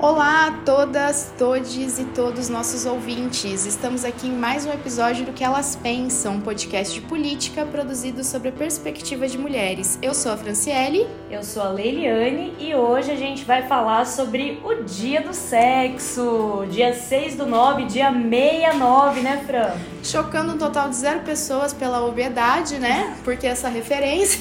Olá a todas, todes e todos nossos ouvintes. Estamos aqui em mais um episódio do Que Elas Pensam, um podcast de política produzido sobre a perspectiva de mulheres. Eu sou a Franciele. Eu sou a Leiliane e hoje a gente vai falar sobre o Dia do Sexo. Dia 6 do 9, dia 69, né, Fran? Chocando um total de zero pessoas pela obviedade, né? Porque essa referência,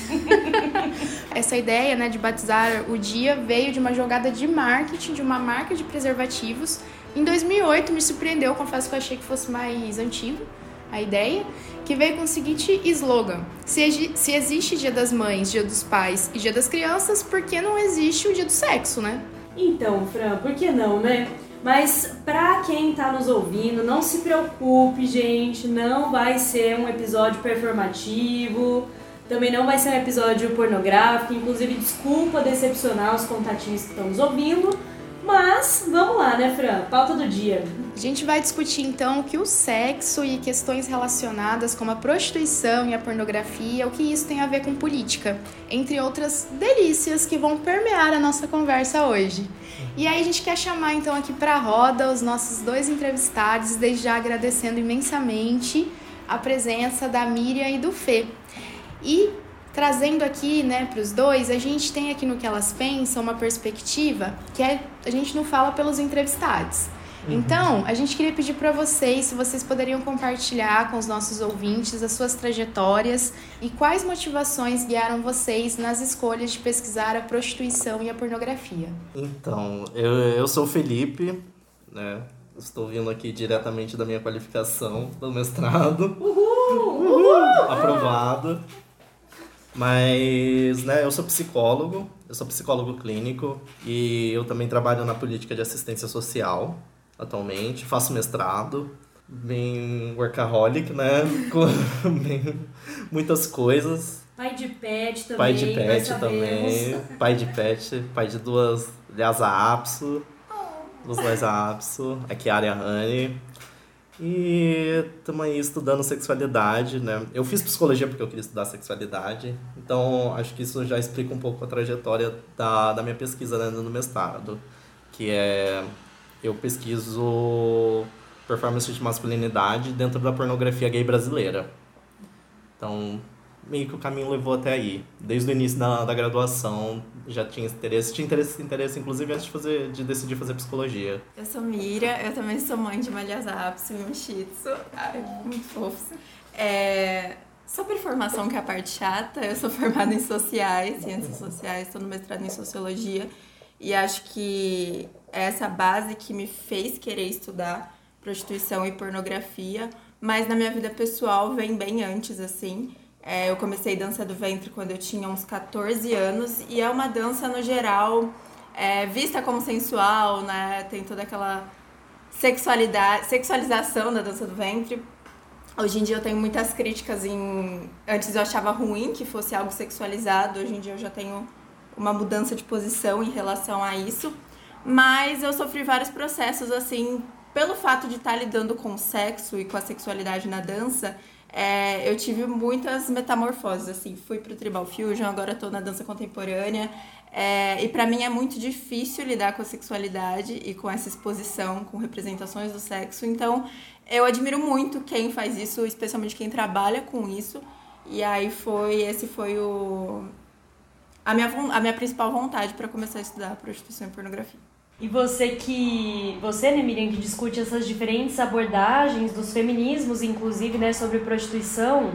essa ideia né, de batizar o dia veio de uma jogada de marketing de uma marca de preservativos. Em 2008 me surpreendeu, confesso que eu achei que fosse mais antigo a ideia, que veio com o seguinte slogan: se, se existe Dia das Mães, Dia dos Pais e Dia das Crianças, por que não existe o Dia do Sexo, né? Então, Fran, por que não, né? Mas pra quem tá nos ouvindo, não se preocupe, gente, não vai ser um episódio performativo, também não vai ser um episódio pornográfico, inclusive desculpa decepcionar os contatinhos que estão nos ouvindo, mas vamos lá, né, Fran? Pauta do dia. A gente vai discutir então o que o sexo e questões relacionadas como a prostituição e a pornografia, o que isso tem a ver com política, entre outras delícias que vão permear a nossa conversa hoje. E aí a gente quer chamar então aqui para a roda os nossos dois entrevistados, desde já agradecendo imensamente a presença da Miriam e do Fê. E trazendo aqui, né, para os dois, a gente tem aqui no que elas pensam uma perspectiva que é, a gente não fala pelos entrevistados. Uhum. Então, a gente queria pedir para vocês se vocês poderiam compartilhar com os nossos ouvintes as suas trajetórias e quais motivações guiaram vocês nas escolhas de pesquisar a prostituição e a pornografia. Então, eu, eu sou o Felipe, né? Estou vindo aqui diretamente da minha qualificação do mestrado. Uhul! Uhul! Aprovado. Mas, né, eu sou psicólogo, eu sou psicólogo clínico e eu também trabalho na política de assistência social atualmente, faço mestrado, bem workaholic, né, com bem, muitas coisas. Pai de pet também. Pai de pet também. Pai de pet, pai de duas Lhasa Apso, duas Lhasa Apso, aqui a área Honey. E aí estudando sexualidade, né? Eu fiz psicologia porque eu queria estudar sexualidade, então acho que isso já explica um pouco a trajetória da, da minha pesquisa né, no mestrado, que é eu pesquiso performance de masculinidade dentro da pornografia gay brasileira. Então, meio que o caminho levou até aí. Desde o início da, da graduação já tinha interesse, tinha interesse, interesse inclusive antes de, fazer, de decidir fazer psicologia. Eu sou Mira, eu também sou mãe de uma Lhasa e um Tzu. Ai, muito fofo. É, sobre formação, que é a parte chata, eu sou formada em sociais, ciências sociais, estou no mestrado em sociologia e acho que é essa base que me fez querer estudar prostituição e pornografia, mas na minha vida pessoal vem bem antes, assim. É, eu comecei dança do ventre quando eu tinha uns 14 anos e é uma dança no geral é, vista como sensual, né? Tem toda aquela sexualidade, sexualização da dança do ventre. Hoje em dia eu tenho muitas críticas em. Antes eu achava ruim que fosse algo sexualizado, hoje em dia eu já tenho uma mudança de posição em relação a isso. Mas eu sofri vários processos assim, pelo fato de estar lidando com o sexo e com a sexualidade na dança, é, eu tive muitas metamorfoses, assim, fui pro Tribal Fusion, agora tô na dança contemporânea, é, e para mim é muito difícil lidar com a sexualidade e com essa exposição, com representações do sexo, então eu admiro muito quem faz isso, especialmente quem trabalha com isso, e aí foi, esse foi o... A minha, a minha principal vontade para começar a estudar prostituição e pornografia. E você que. Você, né, Miriam, que discute essas diferentes abordagens dos feminismos, inclusive, né, sobre prostituição,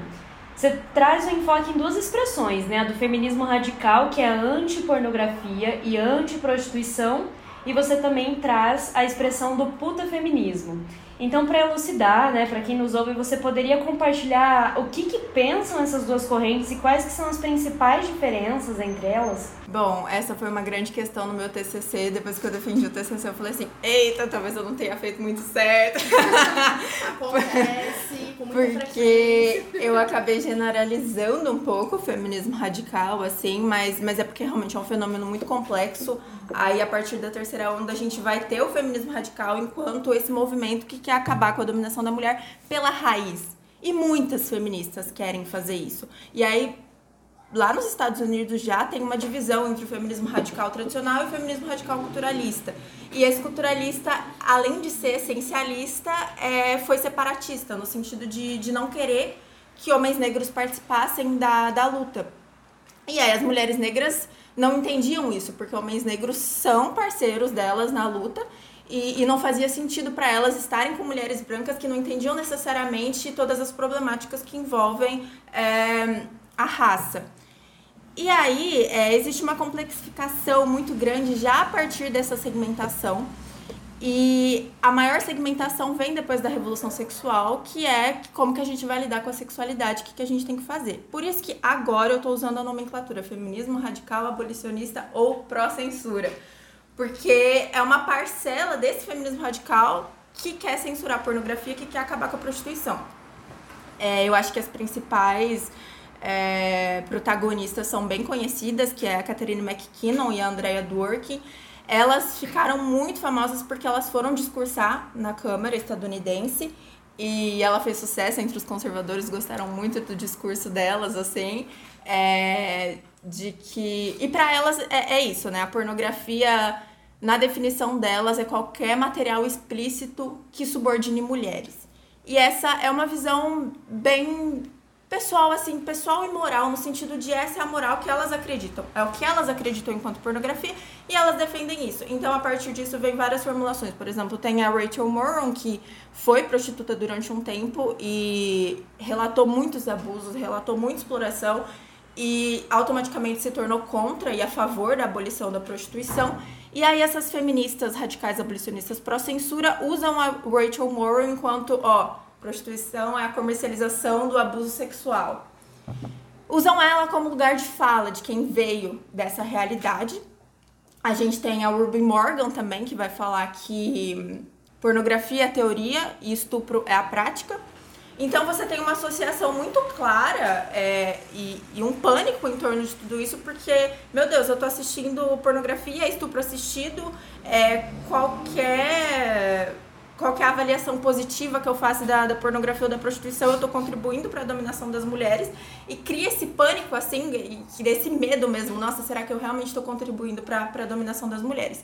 você traz o enfoque em duas expressões, né? A do feminismo radical, que é anti-pornografia e anti-prostituição, e você também traz a expressão do puta feminismo. Então, para elucidar, né, para quem nos ouve, você poderia compartilhar o que, que pensam essas duas correntes e quais que são as principais diferenças entre elas? Bom, essa foi uma grande questão no meu TCC. Depois que eu defendi o TCC, eu falei assim: eita, talvez eu não tenha feito muito certo. Acontece com muita Porque eu acabei generalizando um pouco o feminismo radical, assim, mas, mas é porque realmente é um fenômeno muito complexo. Aí, a partir da terceira onda, a gente vai ter o feminismo radical enquanto esse movimento que quer acabar com a dominação da mulher pela raiz. E muitas feministas querem fazer isso. E aí, lá nos Estados Unidos já tem uma divisão entre o feminismo radical tradicional e o feminismo radical culturalista. E esse culturalista, além de ser essencialista, é, foi separatista, no sentido de, de não querer que homens negros participassem da, da luta. E aí as mulheres negras não entendiam isso, porque homens negros são parceiros delas na luta e, e não fazia sentido para elas estarem com mulheres brancas que não entendiam necessariamente todas as problemáticas que envolvem é, a raça. E aí, é, existe uma complexificação muito grande já a partir dessa segmentação. E a maior segmentação vem depois da revolução sexual, que é como que a gente vai lidar com a sexualidade, o que, que a gente tem que fazer. Por isso que agora eu estou usando a nomenclatura feminismo radical, abolicionista ou pró-censura. Porque é uma parcela desse feminismo radical que quer censurar a pornografia, que quer acabar com a prostituição. É, eu acho que as principais é, protagonistas são bem conhecidas, que é a Catherine McKinnon e a Andrea Dworkin. Elas ficaram muito famosas porque elas foram discursar na Câmara estadunidense e ela fez sucesso entre os conservadores, gostaram muito do discurso delas, assim, é, de que... E para elas é, é isso, né? A pornografia, na definição delas, é qualquer material explícito que subordine mulheres. E essa é uma visão bem pessoal, assim, pessoal e moral, no sentido de essa é a moral que elas acreditam. É o que elas acreditam enquanto pornografia e elas defendem isso. Então, a partir disso, vem várias formulações. Por exemplo, tem a Rachel Moron, que foi prostituta durante um tempo e relatou muitos abusos, relatou muita exploração e automaticamente se tornou contra e a favor da abolição da prostituição. E aí essas feministas radicais abolicionistas pró-censura usam a Rachel Moron enquanto, ó, Prostituição é a comercialização do abuso sexual. Usam ela como lugar de fala de quem veio dessa realidade. A gente tem a Ruby Morgan também, que vai falar que pornografia é teoria e estupro é a prática. Então você tem uma associação muito clara é, e, e, um pânico em torno de tudo isso, porque, meu Deus, eu tô assistindo pornografia, estupro assistido, é, qualquer qual é avaliação positiva que eu faço da, da pornografia ou da prostituição, eu estou contribuindo para a dominação das mulheres e cria esse pânico, assim, e desse medo mesmo. Nossa, será que eu realmente estou contribuindo para a dominação das mulheres?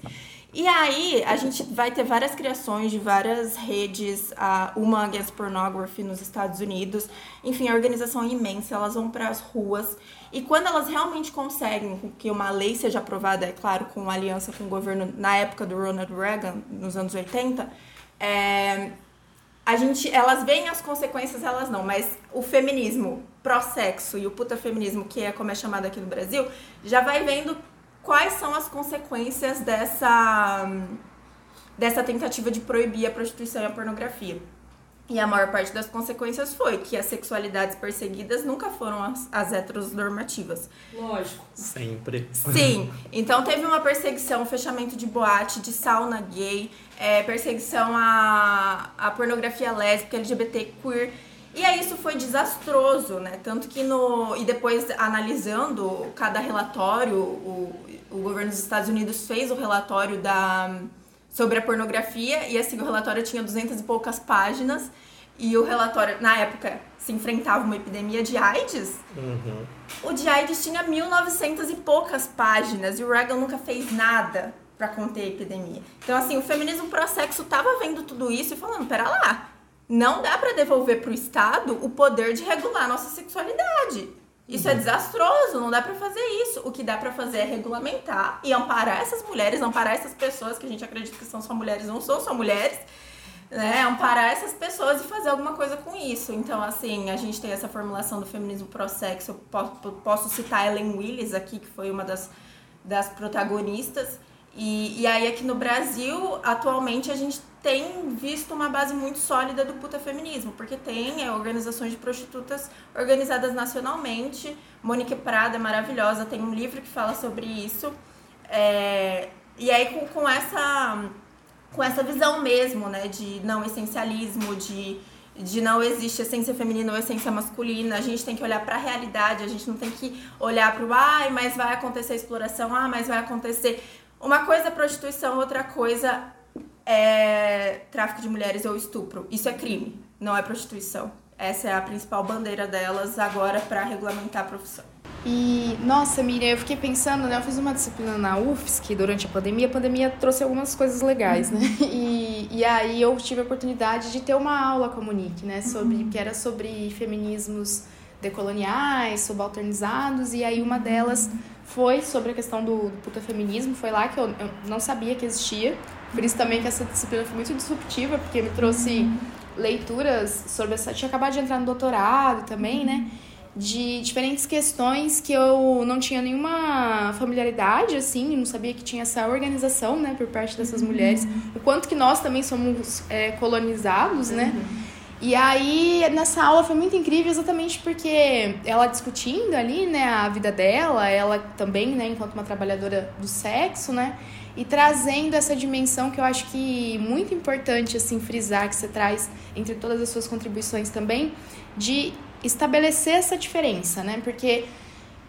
E aí, a gente vai ter várias criações de várias redes, a uma Against Pornography nos Estados Unidos, enfim, a organização é imensa, elas vão para as ruas. E quando elas realmente conseguem que uma lei seja aprovada, é claro, com aliança com o governo na época do Ronald Reagan, nos anos 80, é, a gente, elas veem as consequências, elas não, mas o feminismo pró-sexo e o puta feminismo, que é como é chamado aqui no Brasil, já vai vendo quais são as consequências dessa, dessa tentativa de proibir a prostituição e a pornografia. E a maior parte das consequências foi que as sexualidades perseguidas nunca foram as, as heteronormativas. Lógico. Sempre. Sim. Então teve uma perseguição, fechamento de boate, de sauna gay, é, perseguição à, à pornografia lésbica, LGBT queer. E aí isso foi desastroso, né? Tanto que no. E depois, analisando cada relatório, o, o governo dos Estados Unidos fez o relatório da sobre a pornografia e assim o relatório tinha duzentas e poucas páginas e o relatório na época se enfrentava uma epidemia de AIDS. Uhum. O de AIDS tinha 1900 e poucas páginas e o Reagan nunca fez nada para conter a epidemia. Então assim, o feminismo pró-sexo tava vendo tudo isso e falando, pera lá, não dá para devolver para o Estado o poder de regular nossa sexualidade. Isso é uhum. é desastroso, não dá para fazer isso. O que dá para fazer é regulamentar e amparar essas mulheres, amparar essas pessoas que a gente acredita que são só mulheres, não são só mulheres, né? Amparar essas pessoas e fazer alguma coisa com isso. Então, assim, a gente tem essa formulação do feminismo pró-sexo. Eu posso, posso citar Ellen Willis aqui, que foi uma das, das protagonistas. E, e aí, aqui no Brasil, atualmente, a gente tem visto uma base muito sólida do puta feminismo, porque tem é, organizações de prostitutas organizadas nacionalmente. Monique Prada é maravilhosa, tem um livro que fala sobre isso. É, e aí com, com essa com essa visão mesmo, né, de não essencialismo, de, de não existe essência feminina ou essência masculina. A gente tem que olhar para a realidade, a gente não tem que olhar para o ai, mas vai acontecer exploração, ah, mas vai acontecer. Uma coisa é prostituição, outra coisa é tráfico de mulheres ou estupro. Isso é crime, não é prostituição. Essa é a principal bandeira delas agora para regulamentar a profissão. E, nossa, Miriam, eu fiquei pensando, né? Eu fiz uma disciplina na UFSC durante a pandemia. A pandemia trouxe algumas coisas legais, né? E, e aí eu tive a oportunidade de ter uma aula com a Monique, né? Sobre, que era sobre feminismos decoloniais, subalternizados. E aí uma delas foi sobre a questão do, do puta feminismo. Foi lá que eu, eu não sabia que existia. Por isso também que essa disciplina foi muito disruptiva, porque me trouxe leituras sobre essa. Tinha acabado de entrar no doutorado também, né? De diferentes questões que eu não tinha nenhuma familiaridade, assim, não sabia que tinha essa organização, né, por parte dessas mulheres. O quanto que nós também somos é, colonizados, né? E aí, nessa aula foi muito incrível exatamente porque ela discutindo ali, né, a vida dela, ela também, né, enquanto uma trabalhadora do sexo, né, e trazendo essa dimensão que eu acho que muito importante assim frisar que você traz entre todas as suas contribuições também de estabelecer essa diferença, né? Porque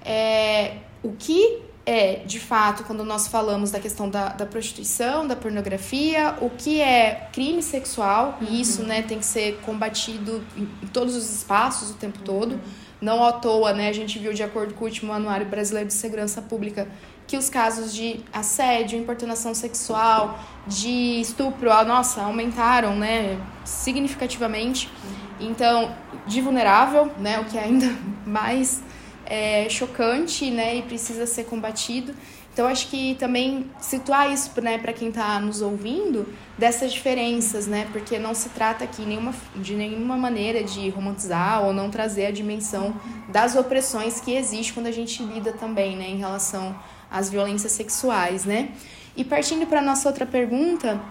é, o que é, de fato, quando nós falamos da questão da, da prostituição, da pornografia, o que é crime sexual, uhum. e isso né, tem que ser combatido em, em, todos os espaços o tempo todo. Não à toa, né, a gente viu, de acordo com o último Anuário Brasileiro de Segurança Pública, que os casos de assédio, importunação sexual, de estupro, nossa, aumentaram, né, significativamente. Então, de vulnerável, né, o que é ainda mais é, chocante, né, e precisa ser combatido. Então, acho que também situar isso, né, para quem está nos ouvindo, dessas diferenças, né, porque não se trata aqui nenhuma, de nenhuma maneira de romantizar ou não trazer a dimensão das opressões que existe quando a gente lida também, né, em relação as violências sexuais, né? E partindo para nossa outra pergunta,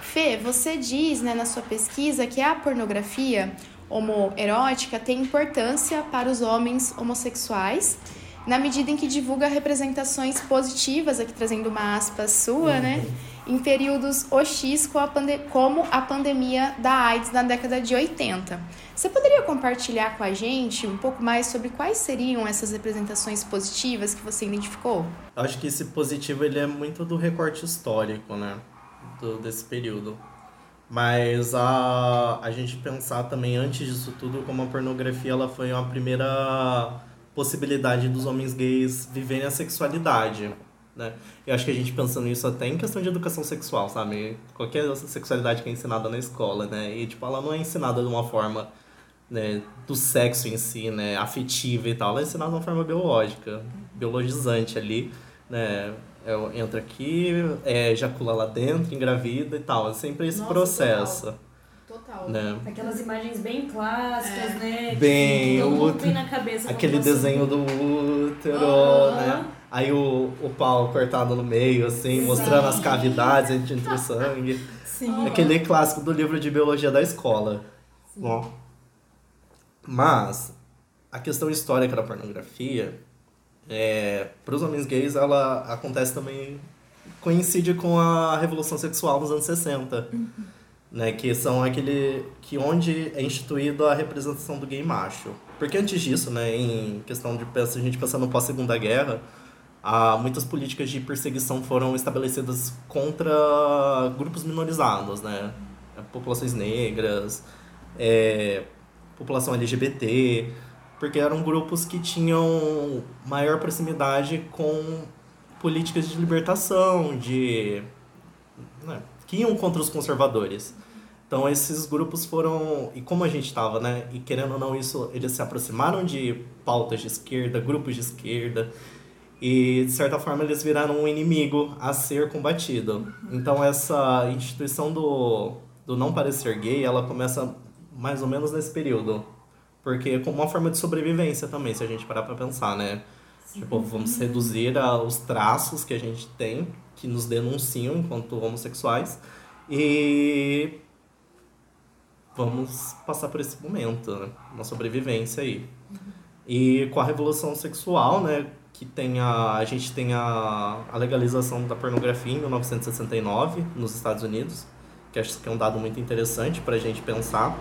Fê, você diz né, na sua pesquisa que a pornografia homoerótica tem importância para os homens homossexuais, na medida em que divulga representações positivas, aqui trazendo uma aspa sua, né? Uhum. Em períodos OX como a pandemia da AIDS na década de 80. Você poderia compartilhar com a gente um pouco mais sobre quais seriam essas representações positivas que você identificou? Acho que esse positivo ele é muito do recorte histórico, né? Do, desse período. Mas a, a gente pensar também antes disso tudo como a pornografia ela foi uma primeira possibilidade dos homens gays viverem a sexualidade. Né? Eu acho que a gente pensando nisso até em questão de educação sexual, sabe? Qualquer sexualidade que é ensinada na escola, né? E, tipo, ela não é ensinada de uma forma né, do sexo em si, né, afetiva e tal, ela é ensinada de uma forma biológica, biologizante ali, né, é, entra aqui, é, ejacula lá dentro, engravida e tal, é sempre esse Nossa, processo. Total. Né? Aquelas imagens bem clássicas, é. né? Bem, que o útero, na cabeça. Aquele desenho do útero, uhum. né? Aí o, o pau cortado no meio, assim, Sim. mostrando as cavidades entre o sangue. Sim. Aquele clássico do livro de biologia da escola. Sim. Bom. Mas a questão histórica da pornografia, é, para os homens gays, ela acontece também coincide com a revolução sexual nos anos 60, uhum. Né, que são aquele que onde é instituída a representação do gay macho. Porque antes disso, né, em questão de a gente pensar no pós Segunda Guerra, há muitas políticas de perseguição foram estabelecidas contra grupos minorizados, né, populações negras, é, população LGBT, porque eram grupos que tinham maior proximidade com políticas de libertação, de né, que iam contra os conservadores. Então esses grupos foram e como a gente estava, né, e querendo ou não isso, eles se aproximaram de pautas de esquerda, grupos de esquerda e de certa forma eles viraram um inimigo a ser combatido. Então essa instituição do do não parecer gay, ela começa mais ou menos nesse período. Porque é como uma forma de sobrevivência também, se a gente parar pra pensar, né? Tipo, vamos reduzir os traços que a gente tem, que nos denunciam enquanto homossexuais, e vamos passar por esse momento, né? Uma sobrevivência aí. E com a revolução sexual, né? Que tem a, a gente tem a, a legalização da pornografia em 1969 nos Estados Unidos que acho que é um dado muito interessante para a gente pensar,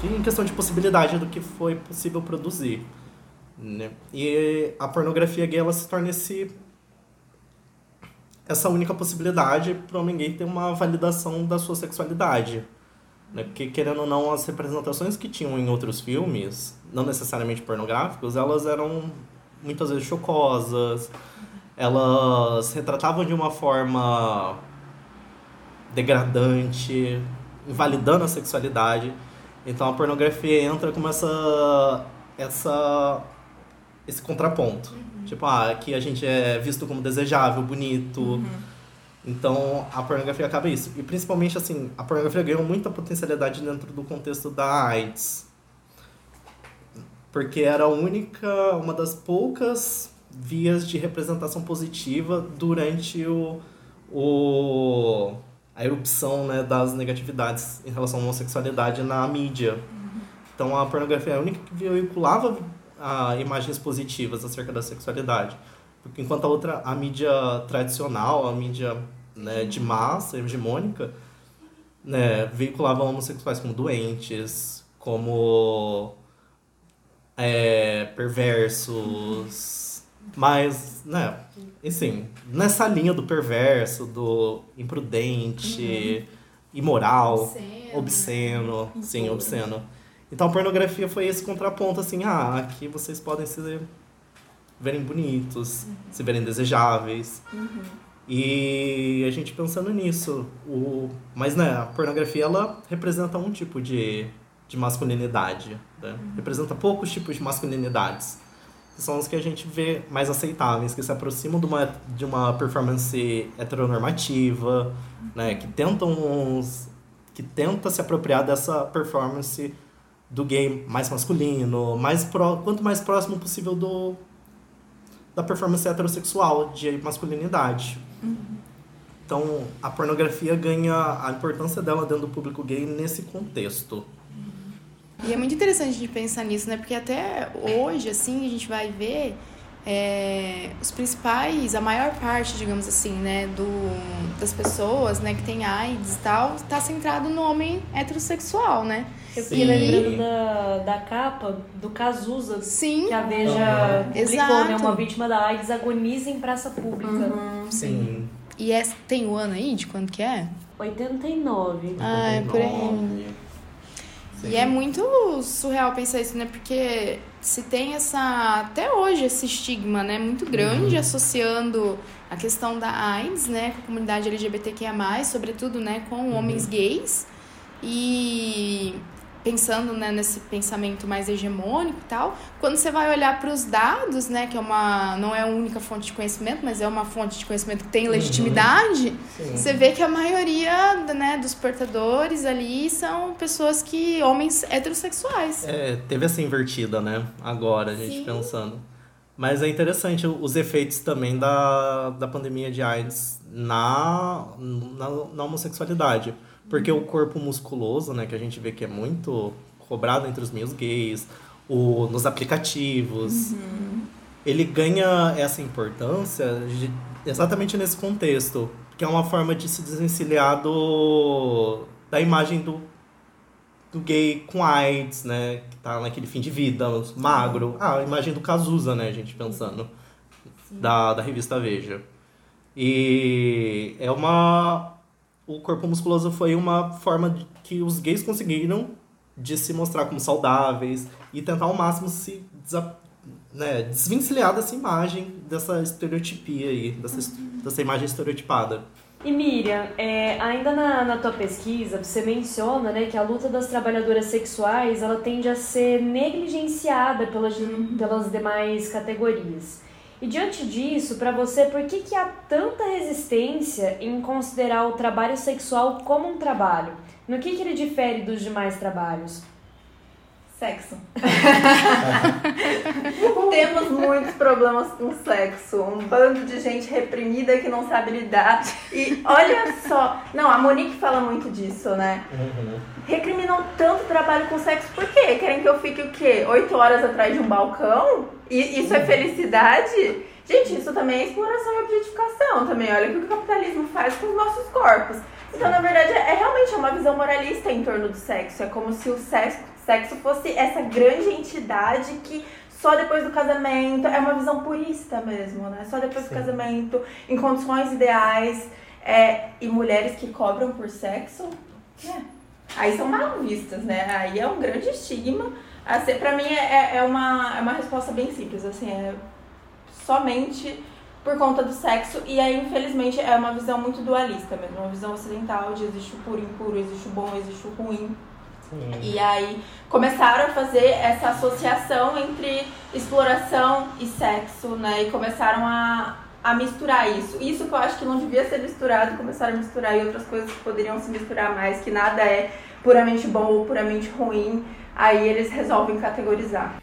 que em questão de possibilidade do que foi possível produzir. Né? E a pornografia gay ela se torna esse, essa única possibilidade para o homem gay ter uma validação da sua sexualidade. Né? Porque, querendo ou não, as representações que tinham em outros filmes, não necessariamente pornográficos, elas eram muitas vezes chocosas, elas retratavam de uma forma degradante, invalidando a sexualidade. Então a pornografia entra como essa, essa esse contraponto. Uhum. Tipo, ah, aqui a gente é visto como desejável, bonito. Uhum. Então a pornografia acaba isso. E principalmente assim, a pornografia ganhou muita potencialidade dentro do contexto da AIDS. Porque era a única, uma das poucas vias de representação positiva durante o, o a erupção né, das negatividades em relação à homossexualidade na mídia. Uhum. Então a pornografia é a única que veiculava a, imagens positivas acerca da sexualidade. Porque enquanto a outra, a mídia tradicional, a mídia né, de massa, hegemônica, né, veiculava homossexuais como doentes, como é, perversos, mas, né, assim, nessa linha do perverso, do imprudente, uhum. imoral, obsceno, obsceno né? sim, obsceno. Então a pornografia foi esse contraponto, assim, ah, aqui vocês podem se verem bonitos, uhum. se verem desejáveis. Uhum. E a gente pensando nisso, o... mas né, a pornografia ela representa um tipo de, de masculinidade, né? Uhum. representa poucos tipos de masculinidades que são os que a gente vê mais aceitáveis, que se aproximam de uma, de uma performance heteronormativa, né, que tentam que tenta se apropriar dessa performance do gay mais masculino, mais pro, quanto mais próximo possível do da performance heterossexual de masculinidade. Uhum. Então, a pornografia ganha a importância dela dentro do público gay nesse contexto. E é muito interessante de pensar nisso, né? Porque até hoje, assim, a gente vai ver é, os principais, a maior parte, digamos assim, né, do, das pessoas, né, que tem AIDS e tal, está centrado no homem heterossexual, né? Eu fiquei lembrando da, da capa do Cazuza, sim. que a Veja uhum. publicou, né, uma vítima da AIDS agoniza em praça pública. Uhum, sim. sim. E é, tem o ano aí de quando que é? 89. Ah, é por aí. Sim. E é muito surreal pensar isso, né? Porque se tem essa até hoje esse estigma, né, muito grande uhum. associando a questão da AIDS, né, com a comunidade LGBTQIA+, sobretudo, né, com uhum. homens gays. E pensando né, nesse pensamento mais hegemônico e tal, quando você vai olhar para os dados, né, que é uma não é a única fonte de conhecimento, mas é uma fonte de conhecimento que tem uhum. legitimidade, uhum. você vê que a maioria né, dos portadores ali são pessoas que homens heterossexuais. É, teve essa invertida, né? Agora a gente Sim. pensando. Mas é interessante os efeitos também da, da pandemia de AIDS na, na, na homossexualidade. Porque o corpo musculoso, né, que a gente vê que é muito cobrado entre os meios gays, o, nos aplicativos, uhum. ele ganha essa importância de, exatamente nesse contexto, que é uma forma de se desvencilhar do, da imagem do, do gay com AIDS, né, que tá naquele fim de vida, magro. Ah, a imagem do Cazuza, né, a gente pensando, da, da revista Veja. E é uma o corpo musculoso foi uma forma que os gays conseguiram de se mostrar como saudáveis e tentar ao máximo se né, desvencilhar dessa imagem, dessa estereotipia aí, dessa, dessa imagem estereotipada. E Miriam, é, ainda na, na tua pesquisa, você menciona né, que a luta das trabalhadoras sexuais ela tende a ser negligenciada pelas, pelas demais categorias. E diante disso, para você, por que, que há tanta resistência em considerar o trabalho sexual como um trabalho? No que, que ele difere dos demais trabalhos? Sexo. Temos muitos problemas com sexo. Um bando de gente reprimida que não sabe lidar. E olha só. Não, a Monique fala muito disso, né? Uhum. Recriminam tanto trabalho com sexo. Por quê? Querem que eu fique o quê? Oito horas atrás de um balcão? E isso é felicidade? Gente, isso também é exploração e objetificação também. Olha o que o capitalismo faz com os nossos corpos. Então, na verdade, é, é realmente uma visão moralista em torno do sexo. É como se o sexo, sexo fosse essa grande entidade que só depois do casamento, é uma visão purista mesmo, né? Só depois Sim. do casamento, em condições ideais, é, e mulheres que cobram por sexo, né? Aí são mal vistas, né? Aí é um grande estigma. Assim, pra mim é, é, uma, é uma resposta bem simples, assim, é somente por conta do sexo. E aí, infelizmente, é uma visão muito dualista mesmo, uma visão ocidental de existe o puro e impuro, existe o bom, existe o ruim. Sim. E aí começaram a fazer essa associação entre exploração e sexo, né? E começaram a, a misturar isso. Isso que eu acho que não devia ser misturado, começaram a misturar e outras coisas que poderiam se misturar mais, que nada é puramente bom ou puramente ruim. Aí eles resolvem categorizar.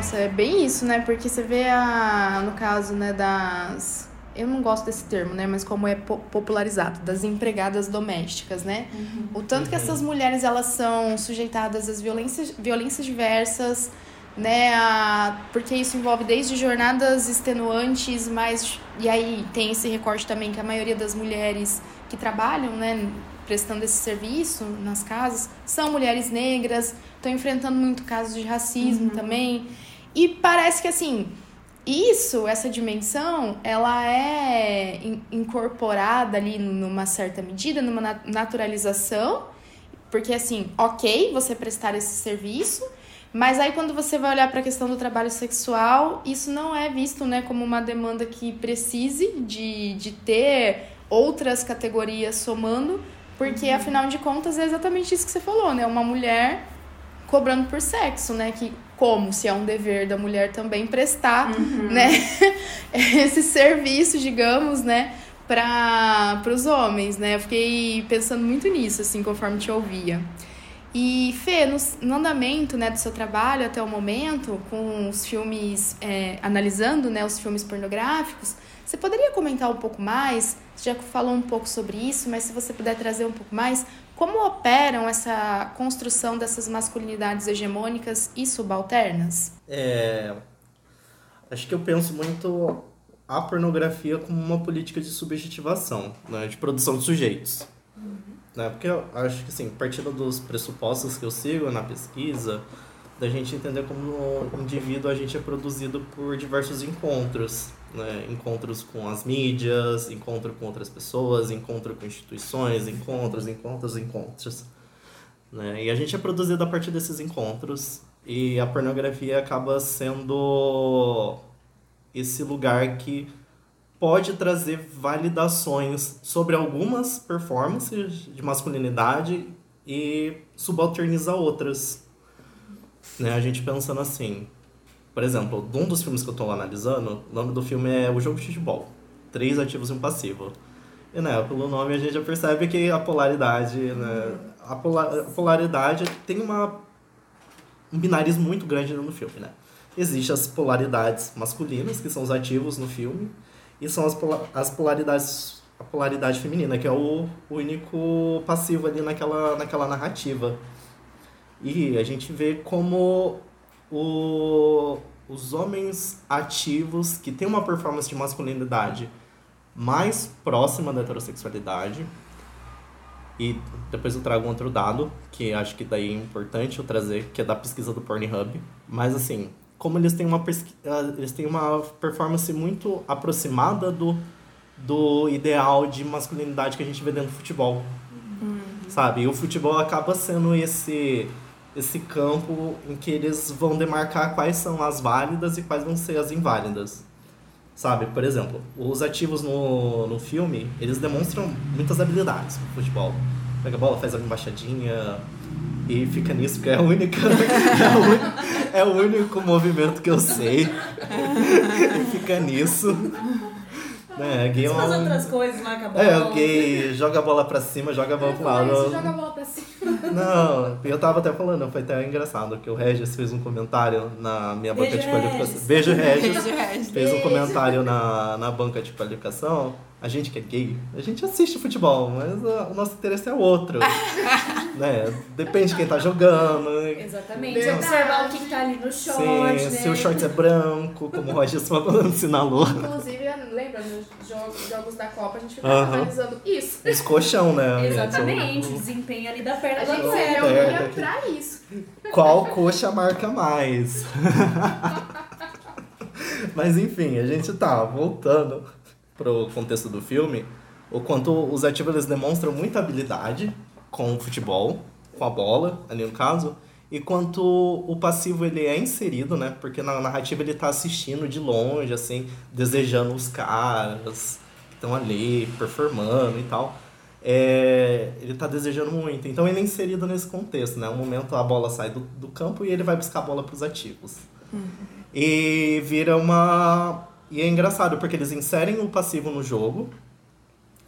Nossa, é bem isso, né? Porque você vê a, no caso, né, das eu não gosto desse termo, né, mas como é popularizado, das empregadas domésticas, né? Uhum. O tanto que essas mulheres elas são sujeitadas às violências, violências diversas, né? A, porque isso envolve desde jornadas extenuantes, mas e aí tem esse recorte também que a maioria das mulheres que trabalham, né, prestando esse serviço nas casas, são mulheres negras, estão enfrentando muito casos de racismo uhum. também. E parece que assim, isso, essa dimensão, ela é incorporada ali numa certa medida, numa naturalização, porque assim, ok, você prestar esse serviço, mas aí quando você vai olhar para a questão do trabalho sexual, isso não é visto, né, como uma demanda que precise de, de ter outras categorias somando, porque uhum. afinal de contas é exatamente isso que você falou, né? Uma mulher cobrando por sexo, né? Que como se é um dever da mulher também prestar, uhum. né, esse serviço, digamos, né, para os homens, né? Eu fiquei pensando muito nisso, assim, conforme te ouvia. E, Fê, no, no andamento né, do seu trabalho até o momento, com os filmes, é, analisando né, os filmes pornográficos, você poderia comentar um pouco mais? Você já falou um pouco sobre isso, mas se você puder trazer um pouco mais, como operam essa construção dessas masculinidades hegemônicas e subalternas? É, acho que eu penso muito a pornografia como uma política de subjetivação, né, de produção de sujeitos. Uhum. Né, porque eu acho que, assim, partindo dos pressupostos que eu sigo na pesquisa, da gente entender como indivíduo a gente é produzido por diversos encontros né? encontros com as mídias, encontro com outras pessoas, encontro com instituições, encontros, encontros, encontros. Né? E a gente é produzido a partir desses encontros e a pornografia acaba sendo esse lugar que pode trazer validações sobre algumas performances de masculinidade e subalternizar outras. Né? A gente pensando assim, por exemplo, um dos filmes que eu estou analisando, o nome do filme é O Jogo de Futebol. Três ativos e um passivo. E, né, pelo nome a gente já percebe que a polaridade, né, a, polar, a polaridade tem uma, um binarismo muito grande no filme, né? Existem as polaridades masculinas, que são os ativos no filme, e são as, as polaridades, a polaridade feminina, que é o único passivo ali naquela, naquela narrativa. E a gente vê como o, os homens ativos que têm uma performance de masculinidade mais próxima da heterossexualidade. E depois eu trago um outro dado, que acho que daí é importante eu trazer, que é da pesquisa do Pornhub. Mas assim, como eles têm uma, eles têm uma performance muito aproximada do, do ideal de masculinidade que a gente vê dentro do futebol. Uhum. Sabe? E o futebol acaba sendo esse esse campo em que eles vão demarcar quais são as válidas e quais vão ser as inválidas. Sabe, por exemplo, os ativos no, no filme, eles demonstram muitas habilidades no futebol. Pega a bola, faz a embaixadinha e fica nisso, porque é a única. é, o, é o único movimento que eu sei. e fica nisso. É, gay é um... outras coisas, marca a bola. É, o gay joga a bola pra cima, joga a bola pro lado. joga a bola pra cima. Não, eu tava até falando, foi até engraçado, que o Regis fez um comentário na minha banca de qualificação. Beijo, Regis. Beijo, Regis. Fez um comentário na, na banca de qualificação. A gente que é gay, a gente assiste futebol, mas o nosso interesse é outro. né? Depende de quem tá jogando. Exatamente. Verdade. Observar o que tá ali no short. Sim, né? se o short é branco, como o Regis sinalou. Inclusive, lembra nos jogos, jogos da Copa, a gente ficava uh -huh. analisando isso. Os colchão, né? Exatamente, o desempenho ali da perna a gente se reunia pra isso. Qual coxa marca mais? Mas enfim, a gente tá voltando pro contexto do filme, o quanto os ativos eles demonstram muita habilidade com o futebol, com a bola, ali no caso, e quanto o passivo ele é inserido, né? Porque na narrativa ele tá assistindo de longe, assim, desejando os caras que estão ali, performando e tal. É, ele tá desejando muito. Então ele é inserido nesse contexto, né? Um momento a bola sai do, do campo e ele vai buscar a bola pros ativos. Uhum. E vira uma. E é engraçado, porque eles inserem o passivo no jogo.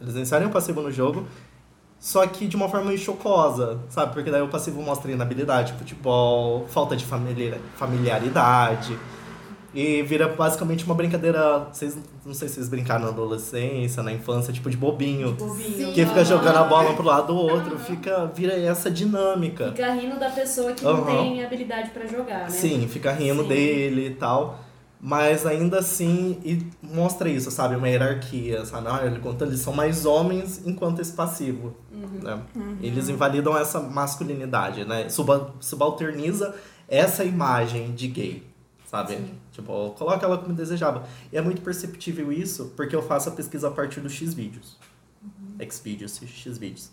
Eles inserem o passivo no jogo só que de uma forma meio chocosa, sabe? Porque daí o passivo mostra inabilidade, futebol, falta de familiaridade. E vira basicamente uma brincadeira. Vocês, não sei se vocês brincaram na adolescência, na infância, tipo de bobinho. De bobinho. Que fica jogando a bola pro lado do outro, fica, vira essa dinâmica. Fica rindo da pessoa que uhum. não tem habilidade para jogar, né? Sim, fica rindo Sim. dele e tal. Mas ainda assim, e mostra isso, sabe? Uma hierarquia, sabe? Ah, ele conta, eles são mais homens enquanto esse passivo. Uhum. Né? Uhum. Eles invalidam essa masculinidade, né? Subalterniza essa imagem de gay, sabe? Sim. Tipo, coloca ela como desejava. E é muito perceptível isso, porque eu faço a pesquisa a partir dos X-Vídeos. Uhum. X-Vídeos, X-Vídeos.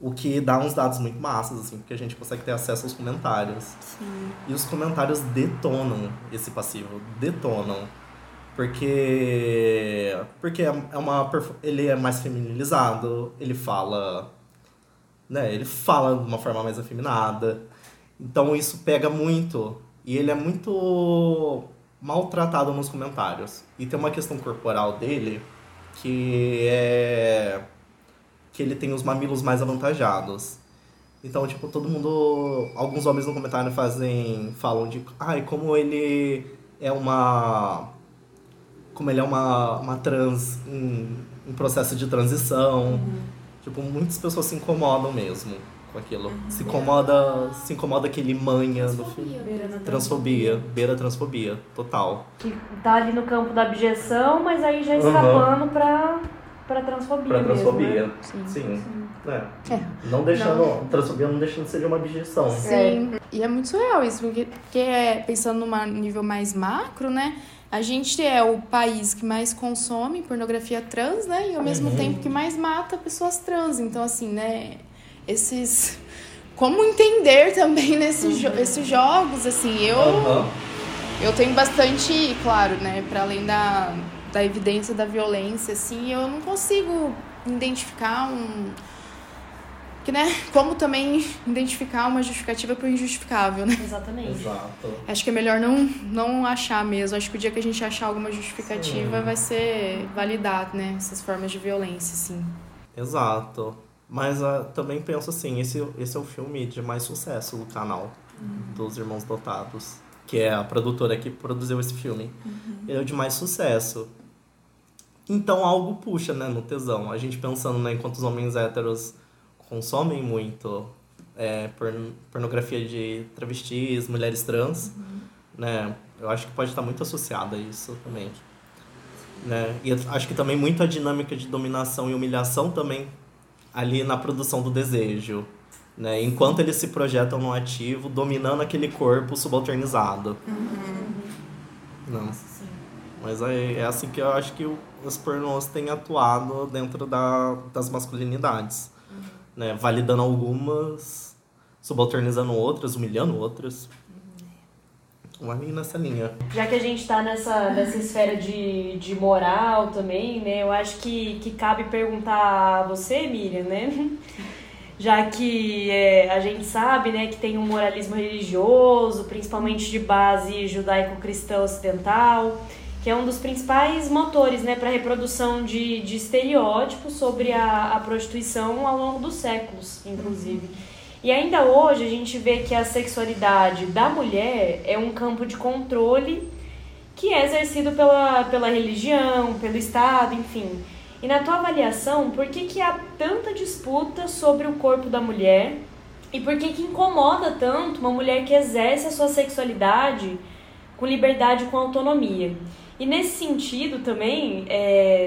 O que dá uns dados muito massas, assim, porque a gente consegue ter acesso aos comentários. Sim. E os comentários detonam esse passivo, detonam. Porque. Porque é, é uma. Ele é mais feminilizado, ele fala. Né? Ele fala de uma forma mais afeminada. Então isso pega muito. E ele é muito maltratado nos comentários. E tem uma questão corporal dele que é que ele tem os mamilos mais avantajados. Então, tipo, todo mundo. Alguns homens no comentário fazem. falam de. Ai, como ele é uma. Como ele é uma, uma trans em, em processo de transição. Uhum. Tipo, muitas pessoas se incomodam mesmo com aquilo. Uhum. Se incomoda. Se incomoda que ele manha no filme. Beira transfobia. Beira transfobia, total. Que tá ali no campo da abjeção, mas aí já escapando uhum. pra para transfobia. Para transfobia. Mesmo, né? Sim. Sim. É. É. Não deixando. Não. Transfobia não deixando de ser uma objeção. Sim. É. E é muito surreal isso, porque, porque é, pensando num nível mais macro, né? A gente é o país que mais consome pornografia trans, né? E ao mesmo uhum. tempo que mais mata pessoas trans. Então, assim, né? Esses. Como entender também nesses uhum. jo esses jogos, assim, eu. Uhum. Eu tenho bastante, claro, né? Para além da da evidência da violência, assim, eu não consigo identificar um. Que, né? Como também identificar uma justificativa para o injustificável, né? Exatamente. Exato. Acho que é melhor não, não achar mesmo. Acho que o dia que a gente achar alguma justificativa Sim. vai ser validar, né? Essas formas de violência, sim. Exato. Mas uh, também penso assim, esse, esse é o filme de mais sucesso do canal uhum. dos Irmãos Dotados, que é a produtora que produziu esse filme. Uhum. Ele é o de mais sucesso. Então algo puxa, né, no tesão. A gente pensando, né, enquanto os homens héteros consomem muito é, pornografia de travestis, mulheres trans, uhum. né, eu acho que pode estar muito associada a isso também. Né? E acho que também muito a dinâmica de dominação e humilhação também ali na produção do desejo. Né? Enquanto eles se projetam no ativo, dominando aquele corpo subalternizado. Uhum. Não. Mas é, é assim que eu acho que os pornôs têm atuado dentro da, das masculinidades. Uhum. Né? Validando algumas, subalternizando outras, humilhando outras. Uhum. Vai nessa linha. Já que a gente está nessa, nessa esfera de, de moral também, né? Eu acho que, que cabe perguntar a você, Miriam, né? já que é, a gente sabe né, que tem um moralismo religioso, principalmente de base judaico-cristã ocidental, que é um dos principais motores né, para a reprodução de, de estereótipos sobre a, a prostituição ao longo dos séculos, inclusive. E ainda hoje a gente vê que a sexualidade da mulher é um campo de controle que é exercido pela, pela religião, pelo Estado, enfim. E na tua avaliação, por que, que há tanta disputa sobre o corpo da mulher e por que, que incomoda tanto uma mulher que exerce a sua sexualidade com liberdade e com autonomia? E nesse sentido também,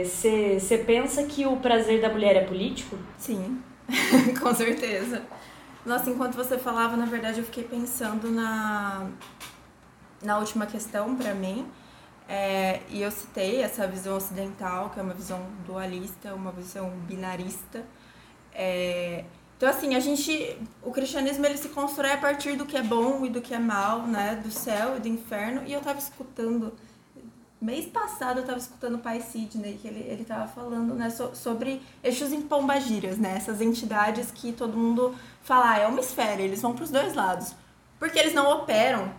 você é, pensa que o prazer da mulher é político? Sim, com certeza. Nossa, enquanto você falava, na verdade, eu fiquei pensando na, na última questão para mim. É, e eu citei essa visão ocidental, que é uma visão dualista, uma visão binarista. É, então, assim, a gente. O cristianismo ele se constrói a partir do que é bom e do que é mal, né? Do céu e do inferno. E eu tava escutando. Mês passado eu tava escutando o pai Sidney, que ele, ele tava falando né, so, sobre eixos em pombagiras, né? Essas entidades que todo mundo fala, ah, é uma esfera, eles vão para os dois lados. Porque eles não operam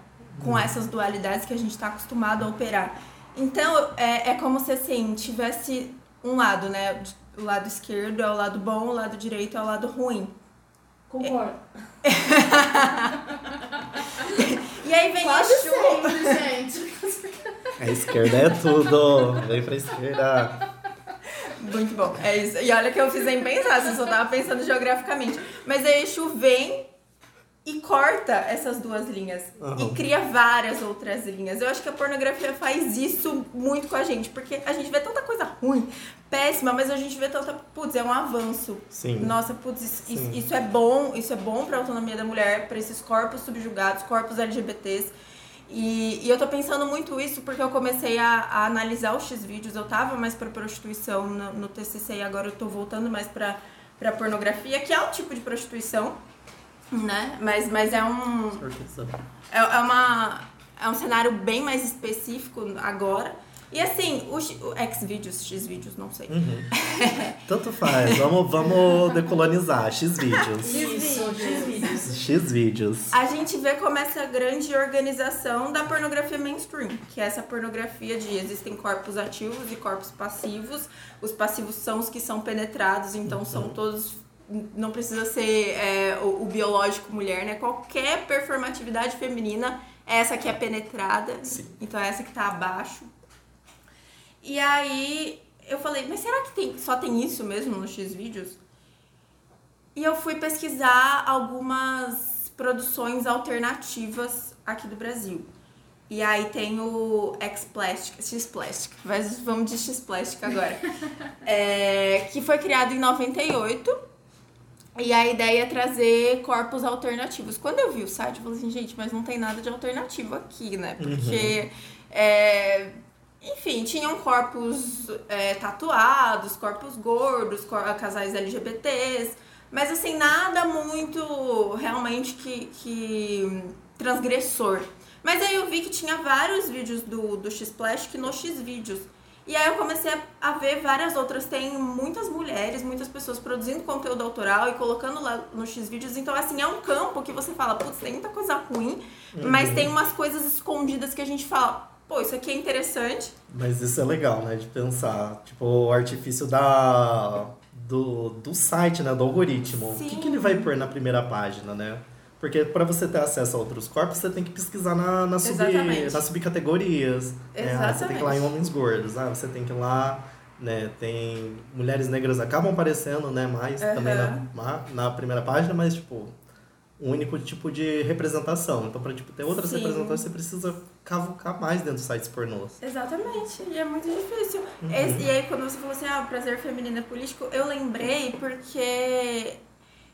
com essas dualidades que a gente está acostumado a operar. Então, é, é como se assim, tivesse um lado, né? O lado esquerdo é o lado bom, o lado direito é o lado ruim. Concordo. e aí vem Quase Exu. gente. A esquerda é tudo. Vem pra esquerda. Muito bom, é isso. E olha que eu fiz em pensar, você só tava pensando geograficamente. Mas aí Exu vem e corta essas duas linhas. Aham. E cria várias outras linhas. Eu acho que a pornografia faz isso muito com a gente. Porque a gente vê tanta coisa ruim, péssima, mas a gente vê tanta. Putz, é um avanço. Sim. Nossa, putz, isso, Sim. isso- isso é bom, isso é bom pra autonomia da mulher, pra esses corpos subjugados, corpos LGBTs. E, e eu tô pensando muito isso porque eu comecei a, a analisar os X-vídeos. Eu tava mais pra prostituição no, no TCC e agora eu tô voltando mais pra, pra pornografia, que é um tipo de prostituição, né? Mas, mas é um. É, é uma, é um cenário bem mais específico agora. E assim, o, X- o X-vídeos, X-vídeos, não sei. Uhum. Tanto faz. Vamos, vamos decolonizar. X-vídeos. X-vídeos. X-vídeos. A gente vê como essa grande organização da pornografia mainstream, que é essa pornografia de existem corpos ativos e corpos passivos. Os passivos são os que são penetrados, então são todos. Não precisa ser é, o, o biológico mulher, né? Qualquer performatividade feminina é essa que é penetrada. Sim. Então é essa que tá abaixo. E aí eu falei, mas será que tem, só tem isso mesmo no X-Vídeos? E eu fui pesquisar algumas produções alternativas aqui do Brasil. E aí tem o X-Plastic, X-Plastic, mas vamos de X-Plastic agora. É, que foi criado em 98. E a ideia é trazer corpos alternativos. Quando eu vi o site, eu falei assim, gente, mas não tem nada de alternativo aqui, né? Porque, é, enfim, tinham corpos é, tatuados, corpos gordos, cor- casais LGBTs, mas assim, nada muito realmente que, que transgressor. Mas aí eu vi que tinha vários vídeos do, do X-Plastic no X-Vídeos. E aí eu comecei a, a ver várias outras. Tem muitas mulheres, muitas pessoas produzindo conteúdo autoral e colocando lá no X-Vídeos. Então, assim, é um campo que você fala, putz, tem muita coisa ruim, mas tem umas coisas escondidas que a gente fala, pô, isso aqui é interessante. Mas isso é legal, né? De pensar. Tipo, o artifício da, do, do site, né? Do algoritmo. O que, Sim. que ele vai pôr na primeira página, né? Porque para você ter acesso a outros corpos, você tem que pesquisar na, na, sub, Exatamente. nas subcategorias. né? Ah, você tem que ir lá em Exatamente. homens gordos. Ah, você tem que ir lá... Né, tem mulheres negras acabam aparecendo, né, mais também na, na primeira página, mas tipo, um único tipo de representação. Então, para tipo, ter outras Sim. representações, você precisa cavucar mais dentro dos sites pornôs. Exatamente, e é muito difícil. Uhum. Esse- e aí, quando você falou assim, ah, prazer feminino é político, eu lembrei porque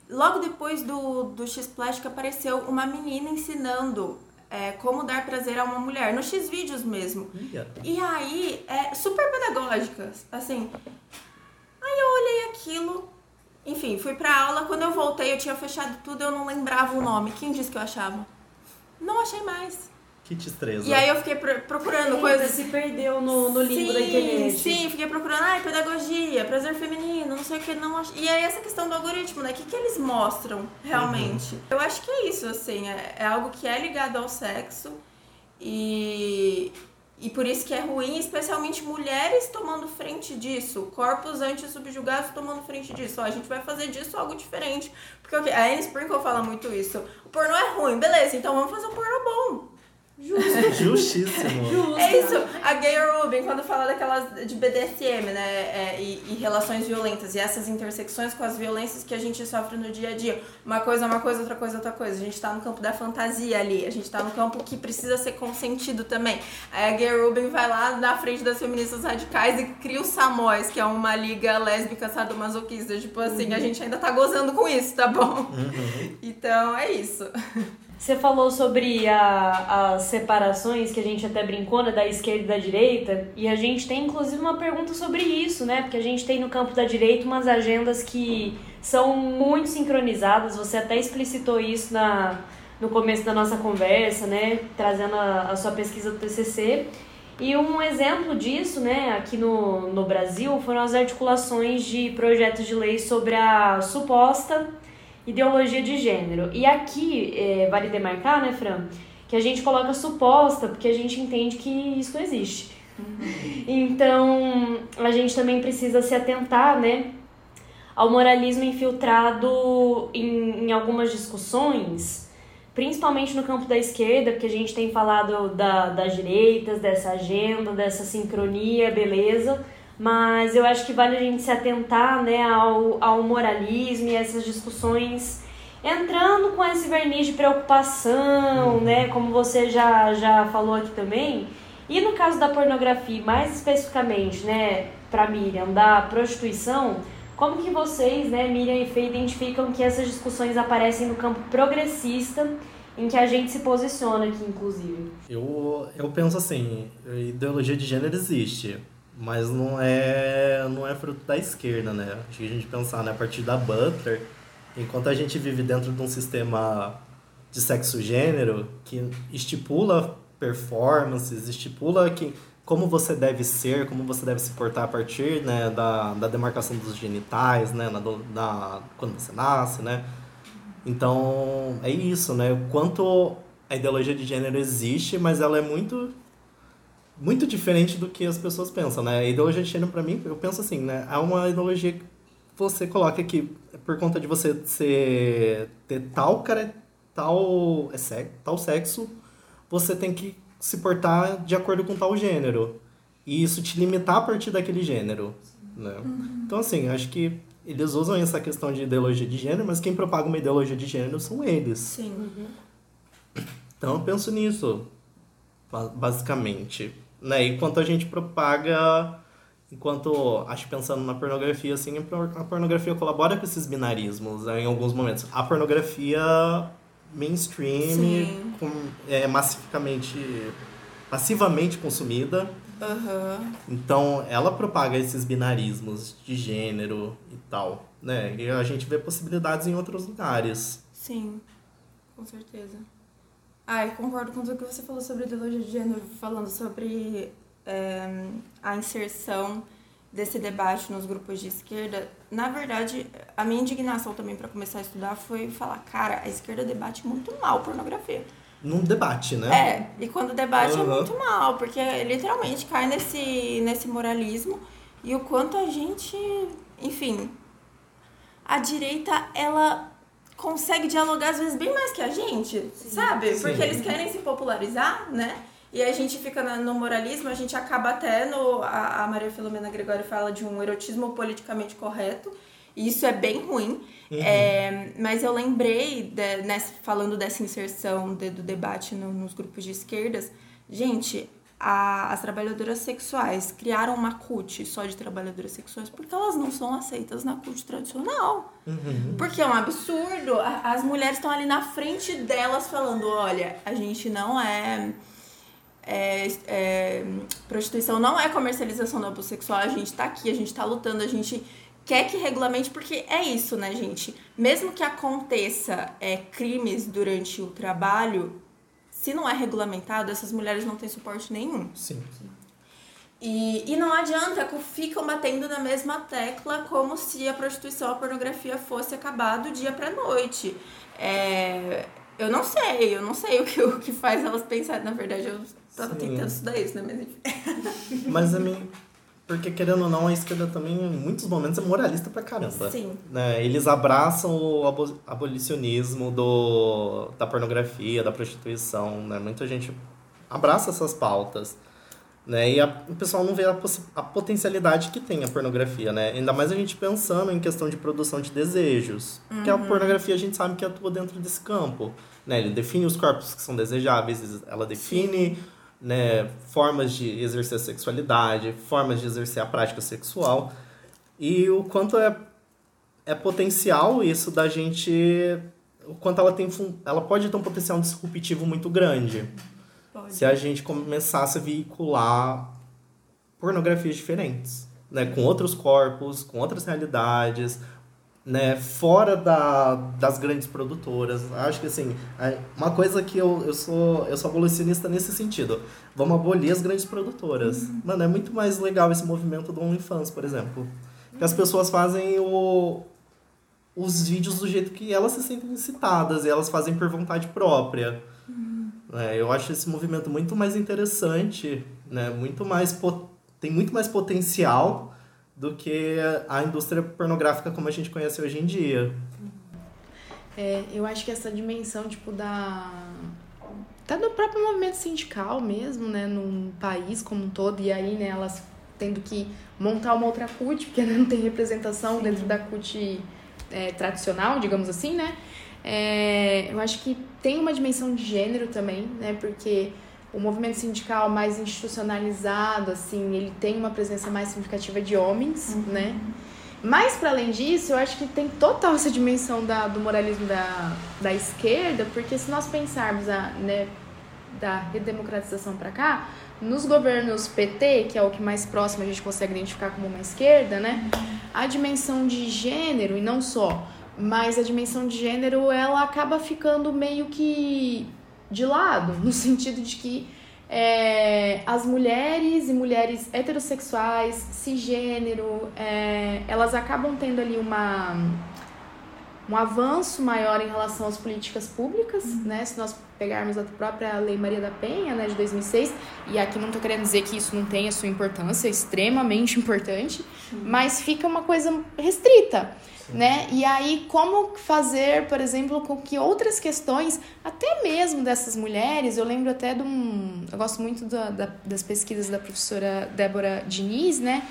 logo depois do, do X-Plastic apareceu uma menina ensinando é, como dar prazer a uma mulher, no X-Vídeos mesmo. Ia. E aí, é super pedagógica, assim. Aí eu olhei aquilo, enfim, fui pra aula. Quando eu voltei, eu tinha fechado tudo, eu não lembrava o nome. Quem disse que eu achava? Não achei mais. Que destreza. E aí eu fiquei pro- procurando Eita, coisas. se perdeu no, no da sim, internet. Sim, fiquei procurando, ai, pedagogia, prazer feminino, não sei o que, não ach... E aí essa questão do algoritmo, né? O que, que eles mostram realmente? Uhum. Eu acho que é isso, assim, é, é algo que é ligado ao sexo e, e por isso que é ruim, especialmente mulheres tomando frente disso, corpos anti-subjugados tomando frente disso. Ó, a gente vai fazer disso algo diferente. Porque a Anne Sprinkle fala muito isso. O pornô é ruim, beleza, então vamos fazer um pornô bom. Justíssimo. É isso. A Gay Rubin, quando fala daquelas de BDSM, né? é, e, e relações violentas, e essas intersecções com as violências que a gente sofre no dia a dia. Uma coisa é uma coisa, outra coisa é outra coisa. A gente tá no campo da fantasia ali. A gente tá no campo que precisa ser consentido também. Aí a Gay Rubin vai lá na frente das feministas radicais e cria o Samóis, que é uma liga lésbica sadomasoquista. Tipo assim, a gente ainda tá gozando com isso, tá bom? Uhum. Então é isso. Você falou sobre a, as separações que a gente até brincou, né, da esquerda e da direita, e a gente tem inclusive uma pergunta sobre isso, né? Porque a gente tem no campo da direita umas agendas que são muito sincronizadas, você até explicitou isso na, no começo da nossa conversa, né? Trazendo a, a sua pesquisa do TCC. E um exemplo disso, né, aqui no, no Brasil, foram as articulações de projetos de lei sobre a suposta ideologia de gênero. E aqui, é, vale demarcar, né, Fran, que a gente coloca suposta porque a gente entende que isso não existe. Uhum. Então, a gente também precisa se atentar, né, ao moralismo infiltrado em, em algumas discussões, principalmente no campo da esquerda, porque a gente tem falado da, das direitas, dessa agenda, dessa sincronia, beleza, mas eu acho que vale a gente se atentar né, ao, ao moralismo e essas discussões entrando com esse verniz de preocupação, uhum. né, como você já, já falou aqui também. E no caso da pornografia, mais especificamente, né, para Miriam, da prostituição, como que vocês, né, Miriam e Fê, identificam que essas discussões aparecem no campo progressista em que a gente se posiciona aqui, inclusive? Eu, eu penso assim, ideologia de gênero existe mas não é não é fruto da esquerda, né? Acho que a gente pensar né, a partir da Butler, enquanto a gente vive dentro de um sistema de sexo-gênero que estipula performances, estipula que como você deve ser, como você deve se portar a partir né, da, da demarcação dos genitais, né, na, na, quando você nasce, né? Então, é isso, né? Quanto a ideologia de gênero existe, mas ela é muito muito diferente do que as pessoas pensam, né? A ideologia de gênero, para mim, eu penso assim, né? É uma ideologia que você coloca que por conta de você ser, ter tal cara, tal, é, tal sexo, você tem que se portar de acordo com tal gênero. E isso te limitar a partir daquele gênero, né? Uhum. Então, assim, acho que eles usam essa questão de ideologia de gênero, mas quem propaga uma ideologia de gênero são eles. Sim. Uhum. Então, eu penso nisso, basicamente né? Enquanto a gente propaga, enquanto acho pensando na pornografia assim, a pornografia colabora com esses binarismos né, em alguns momentos. A pornografia mainstream, com, é massificamente, passivamente consumida. Uhum. Então, ela propaga esses binarismos de gênero e tal, né? E a gente vê possibilidades em outros lugares. Sim, com certeza. Ai, concordo com tudo que você falou sobre ideologia de gênero, falando sobre é, a inserção desse debate nos grupos de esquerda. Na verdade, a minha indignação também para começar a estudar foi falar, cara, a esquerda debate muito mal pornografia. Num debate, né? É, e quando debate uhum. é muito mal, porque literalmente cai nesse, nesse moralismo e o quanto a gente, enfim, a direita, ela consegue dialogar às vezes bem mais que a gente, Sim. sabe? Sim. Porque eles querem se popularizar, né? E a gente fica no moralismo, a gente acaba até no. A, Maria Filomena Gregório fala de um erotismo politicamente correto. E isso é bem ruim. Uhum. É, mas eu lembrei, de, nessa, falando dessa inserção de, do debate no, nos grupos de esquerdas, gente, a, as trabalhadoras sexuais criaram uma CUT só de trabalhadoras sexuais porque elas não são aceitas na CUT tradicional. Uhum. Porque é um absurdo. As mulheres estão ali na frente delas falando: olha, a gente não é. É, é, prostituição não é comercialização do abuso sexual, a gente tá aqui, a gente tá lutando, a gente quer que regulamente, porque é isso, né, gente? Mesmo que aconteça é, crimes durante o trabalho, se não é regulamentado, essas mulheres não têm suporte nenhum. Sim. E, e não adianta, ficam batendo na mesma tecla como se a prostituição, a pornografia fosse acabar do dia pra noite. É, eu não sei, eu não sei o que, o que faz elas pensarem. Na verdade, eu tava Sim. tentando estudar isso, né? Mas enfim. Mas a mim, porque, querendo ou não, a esquerda também, em muitos momentos, é moralista pra caramba. Sim. Né? Eles abraçam o abolicionismo do, da pornografia, da prostituição, né? Muita gente abraça essas pautas. Né? E a, o pessoal não vê a, a potencialidade que tem a pornografia, né? Ainda mais a gente pensando em questão de produção de desejos. Uhum. Que a pornografia a gente sabe que atua dentro desse campo. Né? Ele define os corpos que são desejáveis, ela define... Sim né, formas de exercer a sexualidade, formas de exercer a prática sexual e o quanto é, é potencial isso da gente o quanto ela tem ela pode ter um potencial disruptivo muito grande. Pode. Se a gente começasse a veicular pornografias diferentes, né, com outros corpos, com outras realidades, né, fora da, das grandes produtoras. Acho que assim, uma coisa que eu, eu sou eu sou abolicionista nesse sentido. Vamos abolir as grandes produtoras. Uhum. Mano, é muito mais legal esse movimento do OnlyFans, por exemplo. Que as pessoas fazem o, os vídeos do jeito que elas se sentem incitadas e elas fazem por vontade própria. Uhum. É, eu acho esse movimento muito mais interessante, né? Muito mais tem muito mais potencial do que a indústria pornográfica como a gente conhece hoje em dia. É, eu acho que essa dimensão tipo da até do próprio movimento sindical mesmo, né, num país como um todo e aí, né, elas tendo que montar uma outra CUT, porque não tem representação Sim. dentro da CUT é, tradicional, digamos assim, né? É, eu acho que tem uma dimensão de gênero também, né? Porque o movimento sindical mais institucionalizado, assim, ele tem uma presença mais significativa de homens, uhum. né? Mas, para além disso, eu acho que tem total essa dimensão da, do moralismo da, da esquerda, porque se nós pensarmos a, né, da redemocratização para cá, nos governos PT, que é o que mais próximo a gente consegue identificar como uma esquerda, né? A dimensão de gênero, e não só, mas a dimensão de gênero, ela acaba ficando meio que de lado, no sentido de que é, as mulheres e mulheres heterossexuais, cisgênero, é, elas acabam tendo ali uma um avanço maior em relação às políticas públicas, uhum. né? Se nós pegarmos a própria Lei Maria da Penha, né, de 2006, e aqui não estou querendo dizer que isso não tenha sua importância, é extremamente importante, uhum. mas fica uma coisa restrita, né? E aí como fazer, por exemplo, com que outras questões, até mesmo dessas mulheres, eu lembro até de um, eu gosto muito da, da, das pesquisas da professora Débora Diniz, né?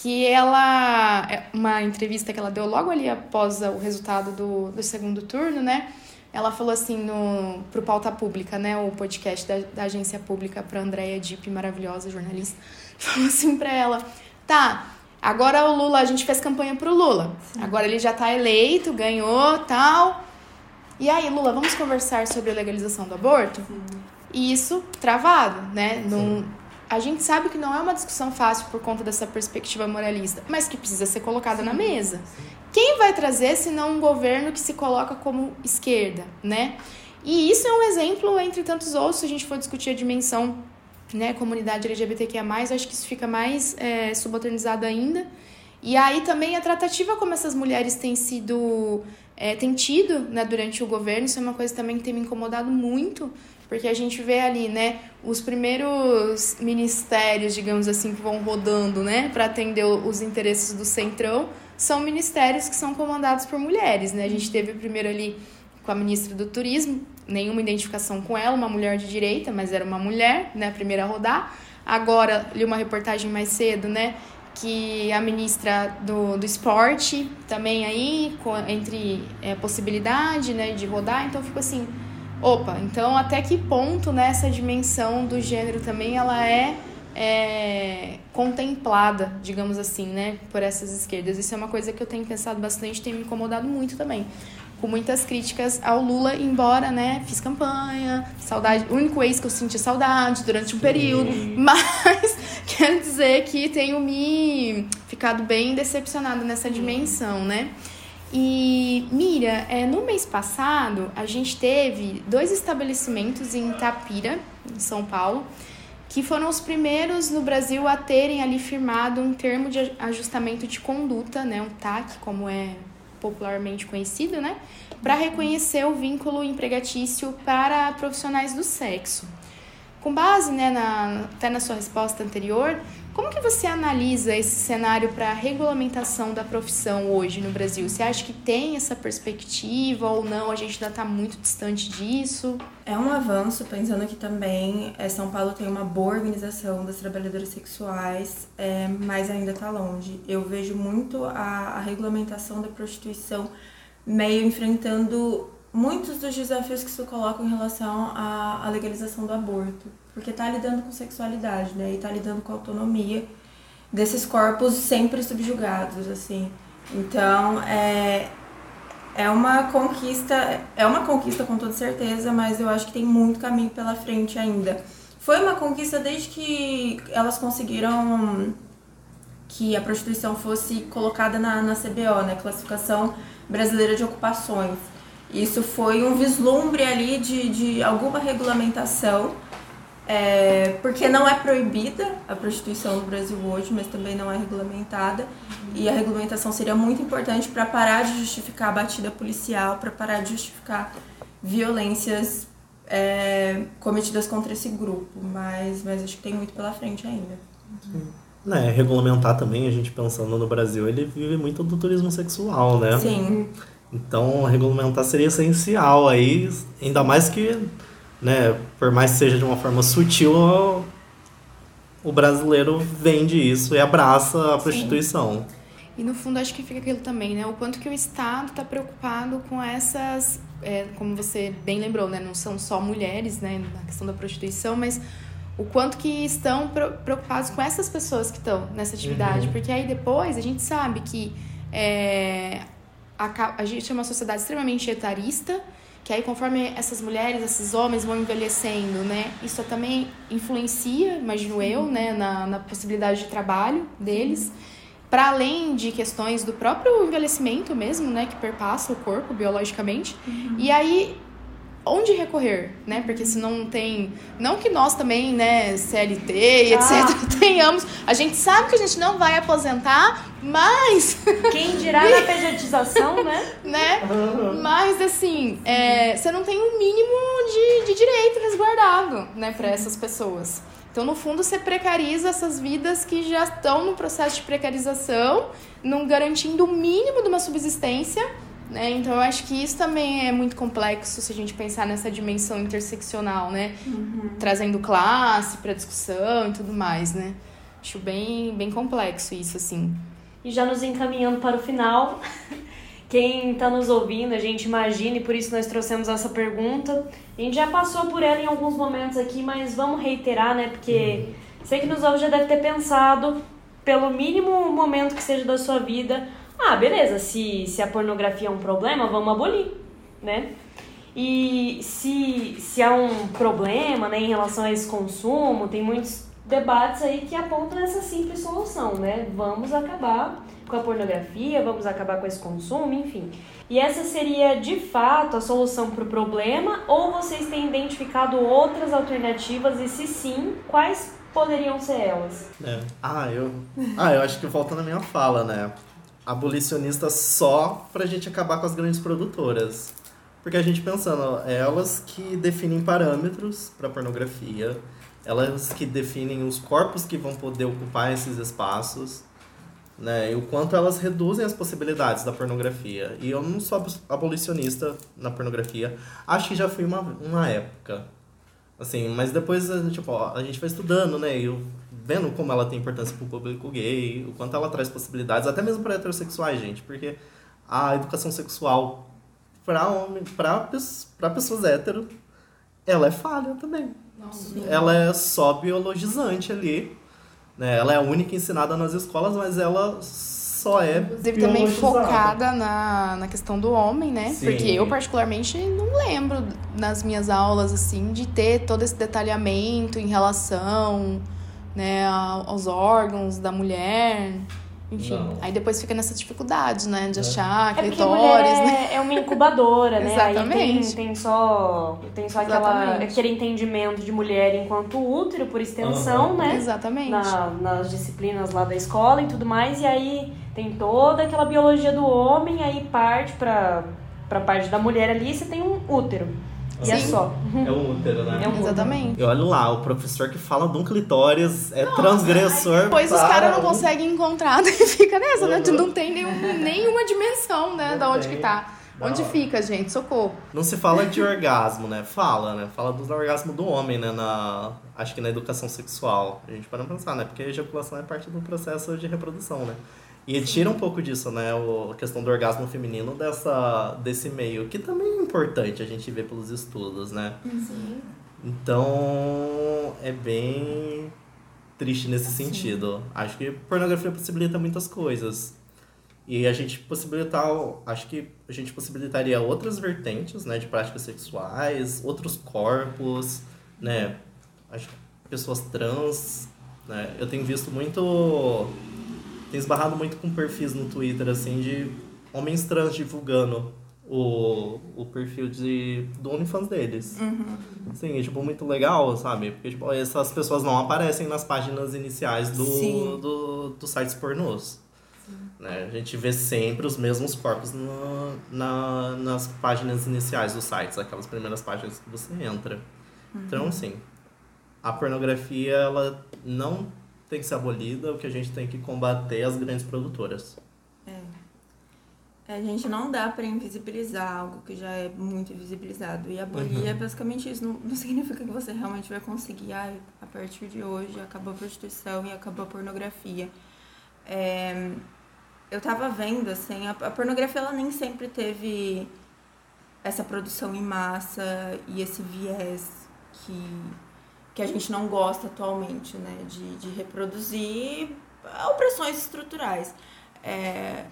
que ela é uma entrevista que ela deu logo ali após o resultado do, do segundo turno, né? Ela falou assim no pro Pauta Pública, né, o podcast da, da agência pública para Andréia Dipp, maravilhosa jornalista, falou assim para ela: "Tá, agora o Lula, a gente fez campanha pro Lula. Sim. Agora ele já tá eleito, ganhou, tal. E aí, Lula, vamos conversar sobre a legalização do aborto?" Sim. E isso travado, né? Num, a gente sabe que não é uma discussão fácil por conta dessa perspectiva moralista, mas que precisa ser colocada na mesa. Quem vai trazer se não um governo que se coloca como esquerda, né? E isso é um exemplo entre tantos outros, se a gente for discutir a dimensão, né, comunidade LGBTQIA+, acho que isso fica mais é, ainda. E aí também a tratativa como essas mulheres têm sido, é, têm tido, né, durante o governo, isso é uma coisa também que tem me incomodado muito, porque a gente vê ali, né, os primeiros ministérios, digamos assim, que vão rodando, né, para atender os interesses do Centrão, são ministérios que são comandados por mulheres, né? A gente teve o primeiro ali com a ministra do Turismo, nenhuma identificação com ela, uma mulher de direita, mas era uma mulher, né, a primeira a rodar. Agora, li uma reportagem mais cedo, né, que a ministra do, do esporte também aí, com, entre é, possibilidade, né, de rodar, então fico assim, Opa, então até que ponto nessa né, dimensão do gênero também ela é, é, contemplada, digamos assim, né, por essas esquerdas. Isso é uma coisa que eu tenho pensado bastante, tem me incomodado muito também. Com muitas críticas ao Lula, embora, né, fiz campanha, saudade, o único ex que eu senti saudade durante um período, mas quero dizer que tenho me ficado bem decepcionado nessa dimensão, né? E Mira, é, no mês passado a gente teve dois estabelecimentos em Itapira, em São Paulo, que foram os primeiros no Brasil a terem ali firmado um termo de ajustamento de conduta, né, um TAC, como é popularmente conhecido, né, para reconhecer o vínculo empregatício para profissionais do sexo. Com base, né, na, até na sua resposta anterior, como que você analisa esse cenário para a regulamentação da profissão hoje no Brasil? Você acha que tem essa perspectiva ou não? A gente ainda está muito distante disso? É um avanço, pensando que também é, São Paulo tem uma boa organização das trabalhadoras sexuais, é, mas ainda está longe. Eu vejo muito a, a regulamentação da prostituição meio enfrentando muitos dos desafios que se colocam em relação à, à legalização do aborto porque está lidando com sexualidade, né? E está lidando com a autonomia desses corpos sempre subjugados, assim. Então, é, É uma conquista, é uma conquista com toda certeza, mas eu acho que tem muito caminho pela frente ainda. Foi uma conquista desde que elas conseguiram que a prostituição fosse colocada na, na CBO, né, Classificação Brasileira de Ocupações. Isso foi um vislumbre ali de, de alguma regulamentação, é, porque não é proibida a prostituição no Brasil hoje, mas também não é regulamentada. E a regulamentação seria muito importante para parar de justificar a batida policial, para parar de justificar violências é, cometidas contra esse grupo. Mas, mas acho que tem muito pela frente ainda. Né, regulamentar também, a gente pensando no Brasil, ele vive muito do turismo sexual, né? Sim. Então, regulamentar seria essencial aí, ainda mais que, né, por mais que seja de uma forma sutil, o brasileiro vende isso e abraça a prostituição. Sim. E no fundo acho que fica aquilo também, né? O quanto que o Estado está preocupado com essas, é, como você bem lembrou, né? Não são só mulheres, né? Na questão da prostituição, mas o quanto que estão preocupados com essas pessoas que estão nessa atividade, uhum. porque aí depois a gente sabe que é, a, a gente é uma sociedade extremamente etarista, que aí conforme essas mulheres, esses homens vão envelhecendo, né, isso também influencia, imagino eu, né, na, na possibilidade de trabalho deles, para além de questões do próprio envelhecimento mesmo, né, que perpassa o corpo biologicamente, uhum. e aí onde recorrer, né? Porque se não tem. Não que nós também, né, CLT e ah. etc., tenhamos. A gente sabe que a gente não vai aposentar, mas. Quem dirá na pejetização, né? né? Mas, assim, é, você não tem um mínimo de, de direito resguardado, né, para essas pessoas. Então, no fundo, você precariza essas vidas que já estão no processo de precarização, não garantindo o mínimo de uma subsistência né? Então eu acho que isso também é muito complexo se a gente pensar nessa dimensão interseccional, né? Uhum. Trazendo classe para discussão e tudo mais, né? Acho bem, bem complexo isso, assim. E já nos encaminhando para o final, quem está nos ouvindo, a gente imagina, e por isso nós trouxemos essa pergunta. A gente já passou por ela em alguns momentos aqui, mas vamos reiterar, né? Porque uhum. sei que nos ouve já deve ter pensado, pelo mínimo momento que seja da sua vida, ah, beleza, se, se a pornografia é um problema, vamos abolir, né? E se, se há um problema né, em relação a esse consumo, tem muitos debates aí que apontam essa simples solução, né? Vamos acabar com a pornografia, vamos acabar com esse consumo, enfim. E essa seria de fato a solução para o problema ou vocês têm identificado outras alternativas e se sim, quais poderiam ser elas? É. Ah, eu, ah, eu acho que volta na minha fala, né? Abolicionista só pra gente acabar com as grandes produtoras. Porque a gente pensando, elas que definem parâmetros para pornografia, elas que definem os corpos que vão poder ocupar esses espaços, né? E o quanto elas reduzem as possibilidades da pornografia. E eu não sou abolicionista na pornografia, acho que já fui uma, uma época. Assim, mas depois, tipo, a gente vai estudando, né? E eu vendo como ela tem importância para o público gay, o quanto ela traz possibilidades, até mesmo para heterossexuais, gente, porque a educação sexual para homem, para pessoas hétero, ela é falha também. Nossa. Ela é só biologizante ali, né? Ela é a única ensinada nas escolas, mas ela só é Inclusive também focada na, na questão do homem, né? Sim. Porque eu particularmente não lembro nas minhas aulas assim de ter todo esse detalhamento em relação né, aos órgãos da mulher. Enfim, não. aí depois fica nessa dificuldade, né, de é. achar é clitóris, né? É uma incubadora, né? Exatamente. Aí tem, tem só, tem só aquela, aquele entendimento de mulher enquanto útero, por extensão, uhum. né? Exatamente. Na, nas disciplinas lá da escola e tudo mais, e aí tem toda aquela biologia do homem, aí parte pra, pra parte da mulher ali, você tem um útero. E é só. É um útero, né? É um Exatamente. E olha lá, o professor que fala de um clitóris é Nossa, transgressor. Depois os caras não conseguem encontrar, e fica nessa, né? Tu não tem nenhum, nenhuma dimensão, né? Não da onde tem. que tá. Não. Onde fica, gente? Socorro. Não se fala de orgasmo, né? Fala, né? Fala do orgasmo do homem, né? Na, acho que na educação sexual. A gente pode pensar, né? Porque a ejaculação é parte do processo de reprodução, né? E tira um pouco disso, né? a questão do orgasmo feminino dessa, desse meio, que também é importante a gente ver pelos estudos, né? Sim. Então, é bem triste nesse sentido. Sim. Acho que pornografia possibilita muitas coisas. E a gente possibilitar, acho que a gente possibilitaria outras vertentes, né, de práticas sexuais, outros corpos, né, acho que pessoas trans, né, eu tenho visto muito, tenho esbarrado muito com perfis no Twitter, assim, de homens trans divulgando o, o perfil de, do OnlyFans deles. Uhum. Sim, é, tipo, muito legal, sabe? Porque, tipo, essas pessoas não aparecem nas páginas iniciais do, Sim. do, dos sites pornôs. Né? A gente vê sempre os mesmos corpos no, na, nas páginas iniciais dos sites, aquelas primeiras páginas que você entra. Então, assim, a pornografia, ela não tem que ser abolida, o que a gente tem que combater é as grandes produtoras. É, A gente não dá pra invisibilizar algo que já é muito invisibilizado. E abolir Uhum. é basicamente isso. Não, não significa que você realmente vai conseguir, ah, a partir de hoje acabou a prostituição e acabou a pornografia. É, eu tava vendo, assim, a, a pornografia ela nem sempre teve essa produção em massa e esse viés que, que a gente não gosta atualmente, né? De, de reproduzir opressões estruturais. É,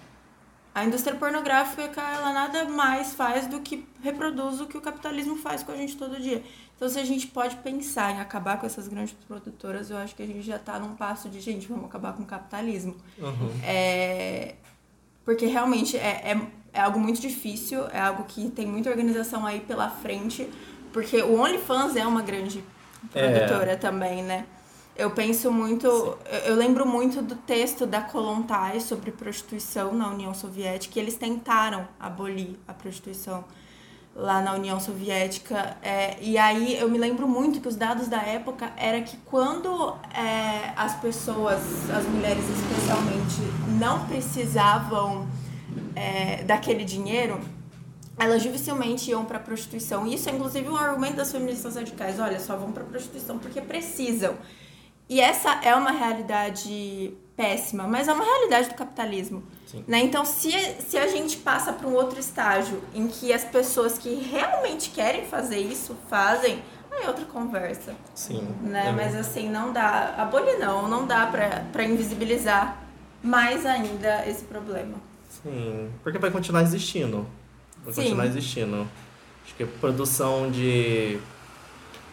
a indústria pornográfica, ela nada mais faz do que reproduz o que o capitalismo faz com a gente todo dia. Então, se a gente pode pensar em acabar com essas grandes produtoras, eu acho que a gente já tá num passo de, gente, vamos acabar com o capitalismo. Uhum. É, porque realmente é, é, é algo muito difícil, é algo que tem muita organização aí pela frente, porque o OnlyFans é uma grande É. produtora também, né? Eu penso muito, eu, eu lembro muito do texto da Kolontai sobre prostituição na União Soviética, e eles tentaram abolir a prostituição lá na União Soviética. É, e aí eu me lembro muito que os dados da época era que quando é, as pessoas, as mulheres especialmente, não precisavam é, daquele dinheiro, elas dificilmente iam para prostituição. Isso é inclusive um argumento das feministas radicais. Olha, só vão para prostituição porque precisam. E essa é uma realidade péssima, mas é uma realidade do capitalismo. Sim. Né? Então, se, se a gente passa para um outro estágio em que as pessoas que realmente querem fazer isso fazem, aí é outra conversa. Sim. Né? É Mas assim, não dá. Abolir não, não dá pra invisibilizar mais ainda esse problema. Sim, porque vai continuar existindo. Vai Sim. continuar existindo. Acho que a produção de.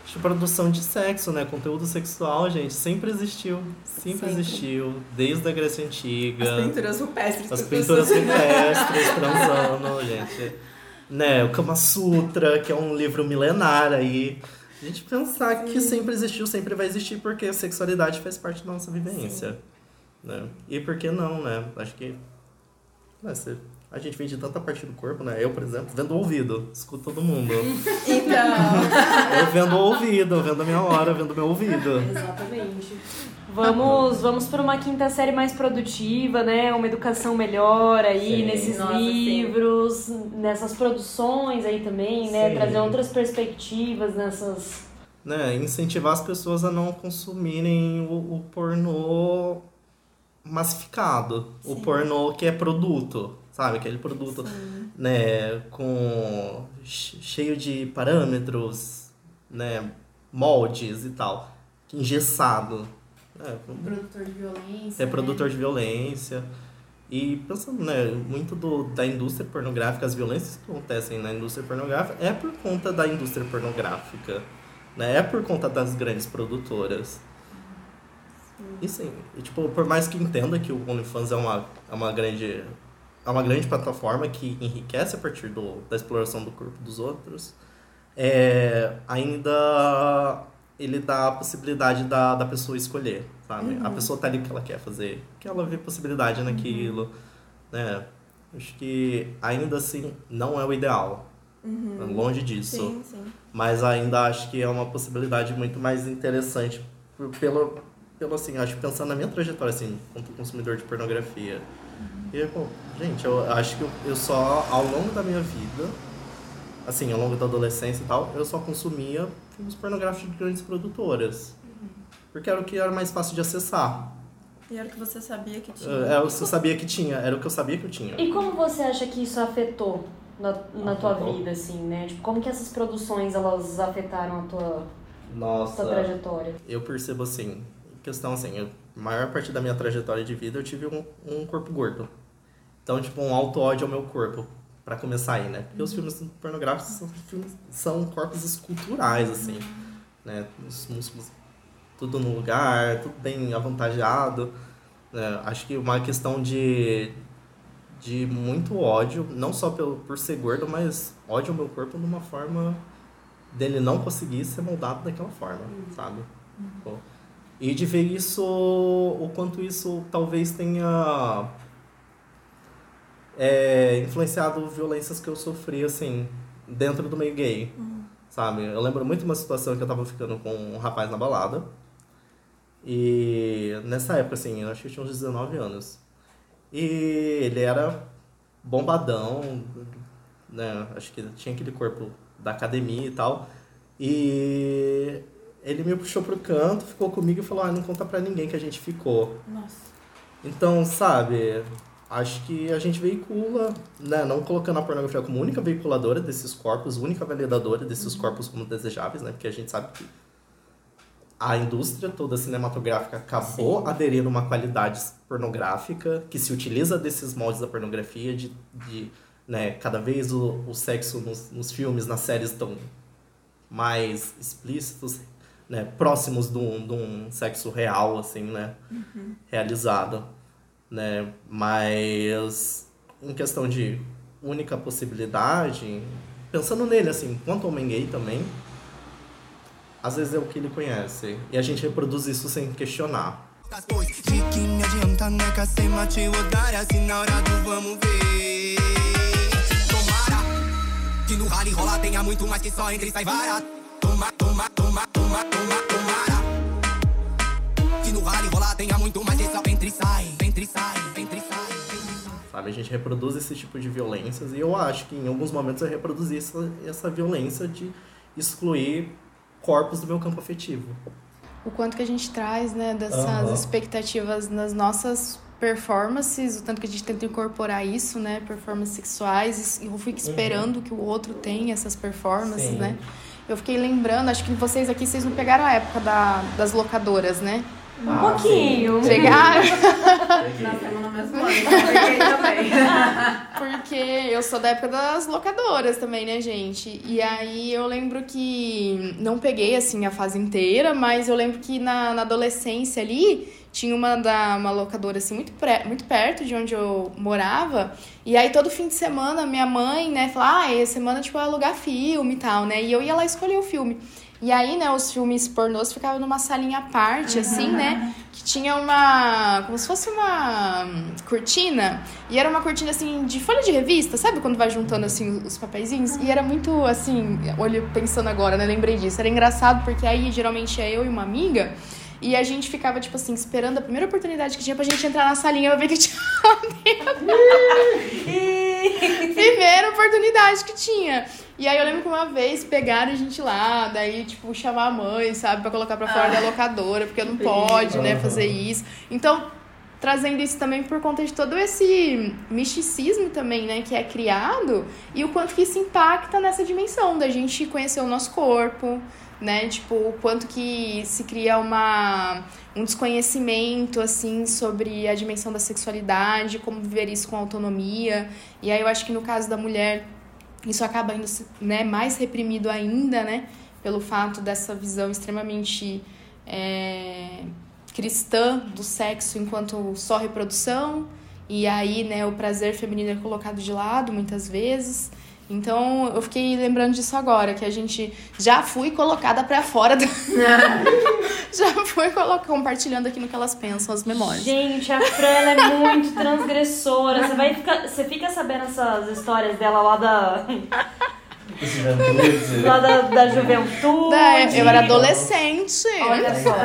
Acho que produção de sexo, né? Conteúdo sexual, gente, sempre existiu. Sempre, Sempre. existiu. Desde a Grécia Antiga. As pinturas rupestres. As pinturas rupestres transando, gente. Né, o Kama Sutra, que é um livro milenar aí. A gente pensar que sempre existiu, sempre vai existir, porque a sexualidade faz parte da nossa vivência. Né? E por que não, né? Acho que. né, se- a gente vende tanta parte do corpo, né? Eu, por exemplo, vendo o ouvido, escuto todo mundo. Então, Eu vendo o ouvido, vendo a minha hora, vendo meu ouvido. Exatamente. Vamos, vamos para uma quinta série mais produtiva, né? Uma educação melhor aí Sim. nesses Nossa, sim. livros, nessas produções aí também, né? Sim. Trazer outras perspectivas nessas. né, incentivar as pessoas a não consumirem o, o pornô massificado, o Sim. pornô que é produto, sabe? Aquele produto, né, com che- cheio de parâmetros, né, moldes e tal, engessado, né, Produtor de violência. é né? produtor de violência. E pensando, né, muito do, da indústria pornográfica, as violências que acontecem na indústria pornográfica é por conta da indústria pornográfica, né? É por conta das grandes produtoras. E sim, e, tipo, por mais que entenda que o OnlyFans é uma, é uma grande é uma grande plataforma que enriquece a partir do, da exploração do corpo dos outros, é, ainda ele dá a possibilidade da, da pessoa escolher, sabe? A pessoa tá ali porque ela quer fazer, que ela vê possibilidade naquilo, né? Acho que ainda assim não é o ideal, longe disso. sim, sim. Mas ainda acho que é uma possibilidade muito mais interessante pelo, pelo assim, acho que pensando na minha trajetória assim, como consumidor de pornografia. E, pô, gente, eu acho que eu, só, ao longo da minha vida, assim, ao longo da adolescência e tal, eu só consumia filmes pornográficos de grandes produtoras. Porque era o que era mais fácil de acessar. E era o que você sabia que tinha. É, eu sabia que tinha, era o que eu sabia que eu tinha. E como você acha que isso afetou na, na tua Afetou. vida, assim, né? Tipo, como que essas produções elas afetaram a tua, Nossa. tua trajetória? eu percebo assim, questão assim, a maior parte da minha trajetória de vida eu tive um, um corpo gordo. Então, tipo, um auto-ódio ao meu corpo, para começar aí, né? Porque os filmes pornográficos são, filmes, são corpos esculturais, assim, né? Os músculos tudo no lugar, tudo bem avantajado. Né? Acho que uma questão de, de muito ódio, não só pelo, por ser gordo, mas ódio ao meu corpo numa forma dele não conseguir ser moldado daquela forma, sabe? Uhum. E de ver isso, o quanto isso talvez tenha é, influenciado violências que eu sofri, assim, dentro do meio gay, uhum. sabe? Eu lembro muito uma situação que eu tava ficando com um rapaz na balada, e nessa época, assim, eu acho que eu tinha uns 19 anos. E ele era bombadão, né? Acho que tinha aquele corpo da academia e tal. E ele me puxou pro canto, ficou comigo e falou: ah, não conta pra ninguém que a gente ficou. Nossa. Então, sabe, acho que a gente veicula, né? Não colocando a pornografia como única veiculadora desses corpos, única validadora desses uhum. corpos como desejáveis, né? Porque a gente sabe que a indústria toda cinematográfica acabou Sim. aderindo a uma qualidade pornográfica que se utiliza desses moldes da pornografia, de, de né, cada vez o, o sexo nos, nos filmes, nas séries estão mais explícitos, né, próximos de um, de um sexo real, assim, né, uhum. realizado, né, mas em questão de única possibilidade, pensando nele, assim, quanto homem gay também, às vezes é o que ele conhece. E a gente reproduz isso sem questionar. Que no rally rola tenha muito mais que só entre sai vara. Toma, toma, toma, toma, toma, tomara. Que no rally rola tenha muito mais que só entre sai, entre sai, entre sai. Sabe, a gente reproduz esse tipo de violências e eu acho que em alguns momentos eu reproduzi essa, essa violência de excluir corpos do meu campo afetivo. O quanto que a gente traz, né, dessas uhum. expectativas nas nossas performances, o tanto que a gente tenta incorporar isso, né, performances sexuais, e eu fico uhum. esperando uhum. que o outro tenha essas performances, Sim. né? Eu fiquei lembrando, acho que vocês aqui, vocês não pegaram a época da, das locadoras, né? Um ah, pouquinho. Pegaram? Nascemos no mesmo ano, então também. Porque eu sou da época das locadoras também, né, gente? E aí eu lembro que não peguei, assim, a fase inteira, mas eu lembro que na, na adolescência ali tinha uma, da, uma locadora, assim, muito, pré, muito perto de onde eu morava. E aí todo fim de semana minha mãe, né, falava, ah, essa semana, tipo, é alugar filme e tal, né? E eu ia lá escolher o filme. E aí, né, os filmes pornôs ficavam numa salinha à parte, assim, né? Que tinha uma. como se fosse uma cortina. E era uma cortina, assim, de folha de revista, sabe? Quando vai juntando, assim, os papeizinhos. E era muito, assim, olha, pensando agora, né? Lembrei disso. Era engraçado porque aí geralmente é eu e uma amiga. E a gente ficava, tipo assim, esperando a primeira oportunidade que tinha pra gente entrar na salinha pra ver que tinha lá dentro. Primeira oportunidade que tinha. E aí eu lembro que uma vez pegaram a gente lá, daí, tipo, chamar a mãe, sabe, pra colocar pra fora ah, da locadora, porque não pode, né, fazer isso. Então, trazendo isso também por conta de todo esse misticismo também, né, que é criado, e o quanto que isso impacta nessa dimensão da gente conhecer o nosso corpo, né, tipo, o quanto que se cria uma, um desconhecimento, assim, sobre a dimensão da sexualidade, como viver isso com autonomia, e aí eu acho que no caso da mulher isso acaba indo né, mais reprimido ainda, né? Pelo fato dessa visão extremamente é, cristã do sexo enquanto só reprodução. E aí, né, o prazer feminino é colocado de lado muitas vezes. Então, eu fiquei lembrando disso agora, que a gente já fui colocada para fora do... já fui compartilhando aqui no que elas pensam, as memórias. Gente, a Fran é muito transgressora. Você vai ficar, você fica sabendo essas histórias dela lá da Juventude. Lá da, da juventude. eu era adolescente. Olha só.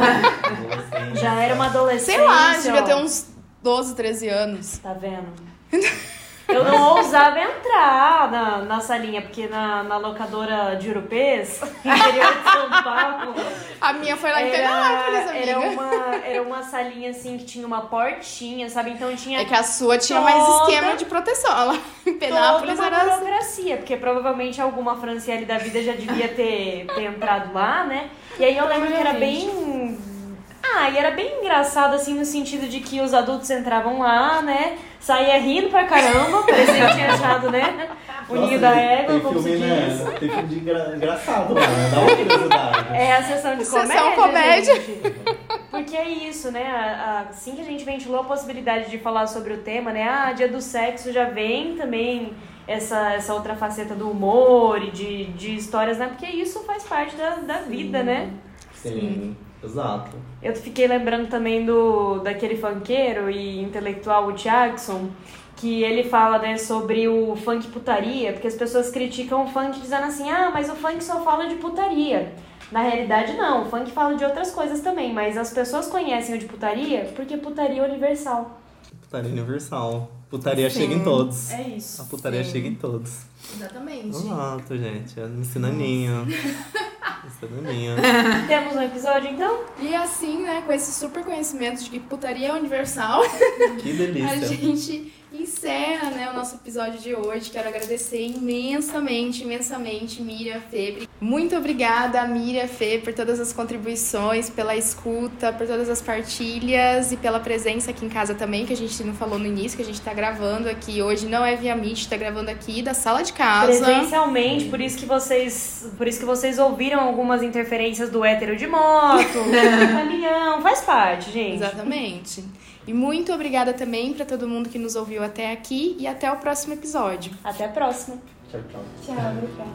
Já era uma adolescente. Sei lá, devia ter uns 12, 13 anos. Tá vendo? Eu não ousava entrar na, na salinha, porque na, na locadora de Urupês, interior de São Paulo. A minha foi lá em Penalópolis, amiga. Era uma, era uma salinha assim que tinha uma portinha, sabe? Então tinha. É que a sua tinha toda, mais esquema de proteção. Lá em Penápolis toda uma era. Assim. burocracia, porque provavelmente alguma Franciele da vida já devia ter, ter entrado lá, né? E aí eu lembro que era bem ah, e era bem engraçado, assim, no sentido de que os adultos entravam lá, né? Saía rindo pra caramba, parecia que tinha achado, né? O Nossa, ninho da égua, tem como se filme, né? diz. Tem filme de engra- engraçado lá, né? Dá uma curiosidade. É a sessão de Sessão comédia. comédia. gente. Porque é isso, né? A- a- Assim que a gente ventilou a possibilidade de falar sobre o tema, né? Ah, dia do sexo já vem também essa, essa outra faceta do humor e de, de histórias, né? Porque isso faz parte da, da vida, né? Sim, exato. Eu fiquei lembrando também do daquele funkeiro e intelectual, o Jackson, que ele fala, né, sobre o funk putaria, porque as pessoas criticam o funk dizendo assim, ah, mas o funk só fala de putaria. Na realidade, não, o funk fala de outras coisas também, mas as pessoas conhecem o de putaria porque putaria é universal. Putaria universal. Putaria Sim. chega em todos. É isso. A putaria Sim. chega em todos. Exatamente. Exato, gente. Me ensina a ninho. Me ensina a ninho. Temos um episódio, então? E assim, né, com esse super conhecimento de que putaria é universal, Que a delícia. gente encerra né, o nosso episódio de hoje. Quero agradecer imensamente, imensamente, Miriam Febre. Muito obrigada, Miriam Fê, por todas as contribuições, pela escuta, por todas as partilhas e pela presença aqui em casa também, que a gente não falou no início, que a gente tá gravando aqui hoje. Não é via Meet, tá gravando aqui da sala de casa. Presencialmente, por isso que vocês, por isso que vocês ouviram algumas interferências do hétero de moto, do caminhão, faz parte, gente. Exatamente. E muito obrigada também para todo mundo que nos ouviu até aqui e até o próximo episódio. Até a próxima. Tchau, tchau. Tchau, obrigada.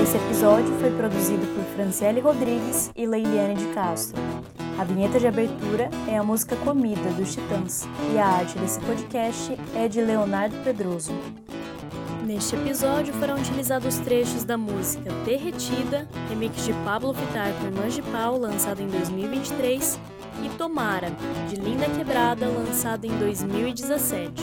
Esse episódio foi produzido por Franciele Rodrigues e Leiliane de Castro. A vinheta de abertura é a música Comida, dos Titãs, e a arte desse podcast é de Leonardo Pedroso. Neste episódio foram utilizados trechos da música Derretida, remix de Pablo Vittar com de Pau, lançado em 2023, e Tomara, de Linda Quebrada, lançado em 2017.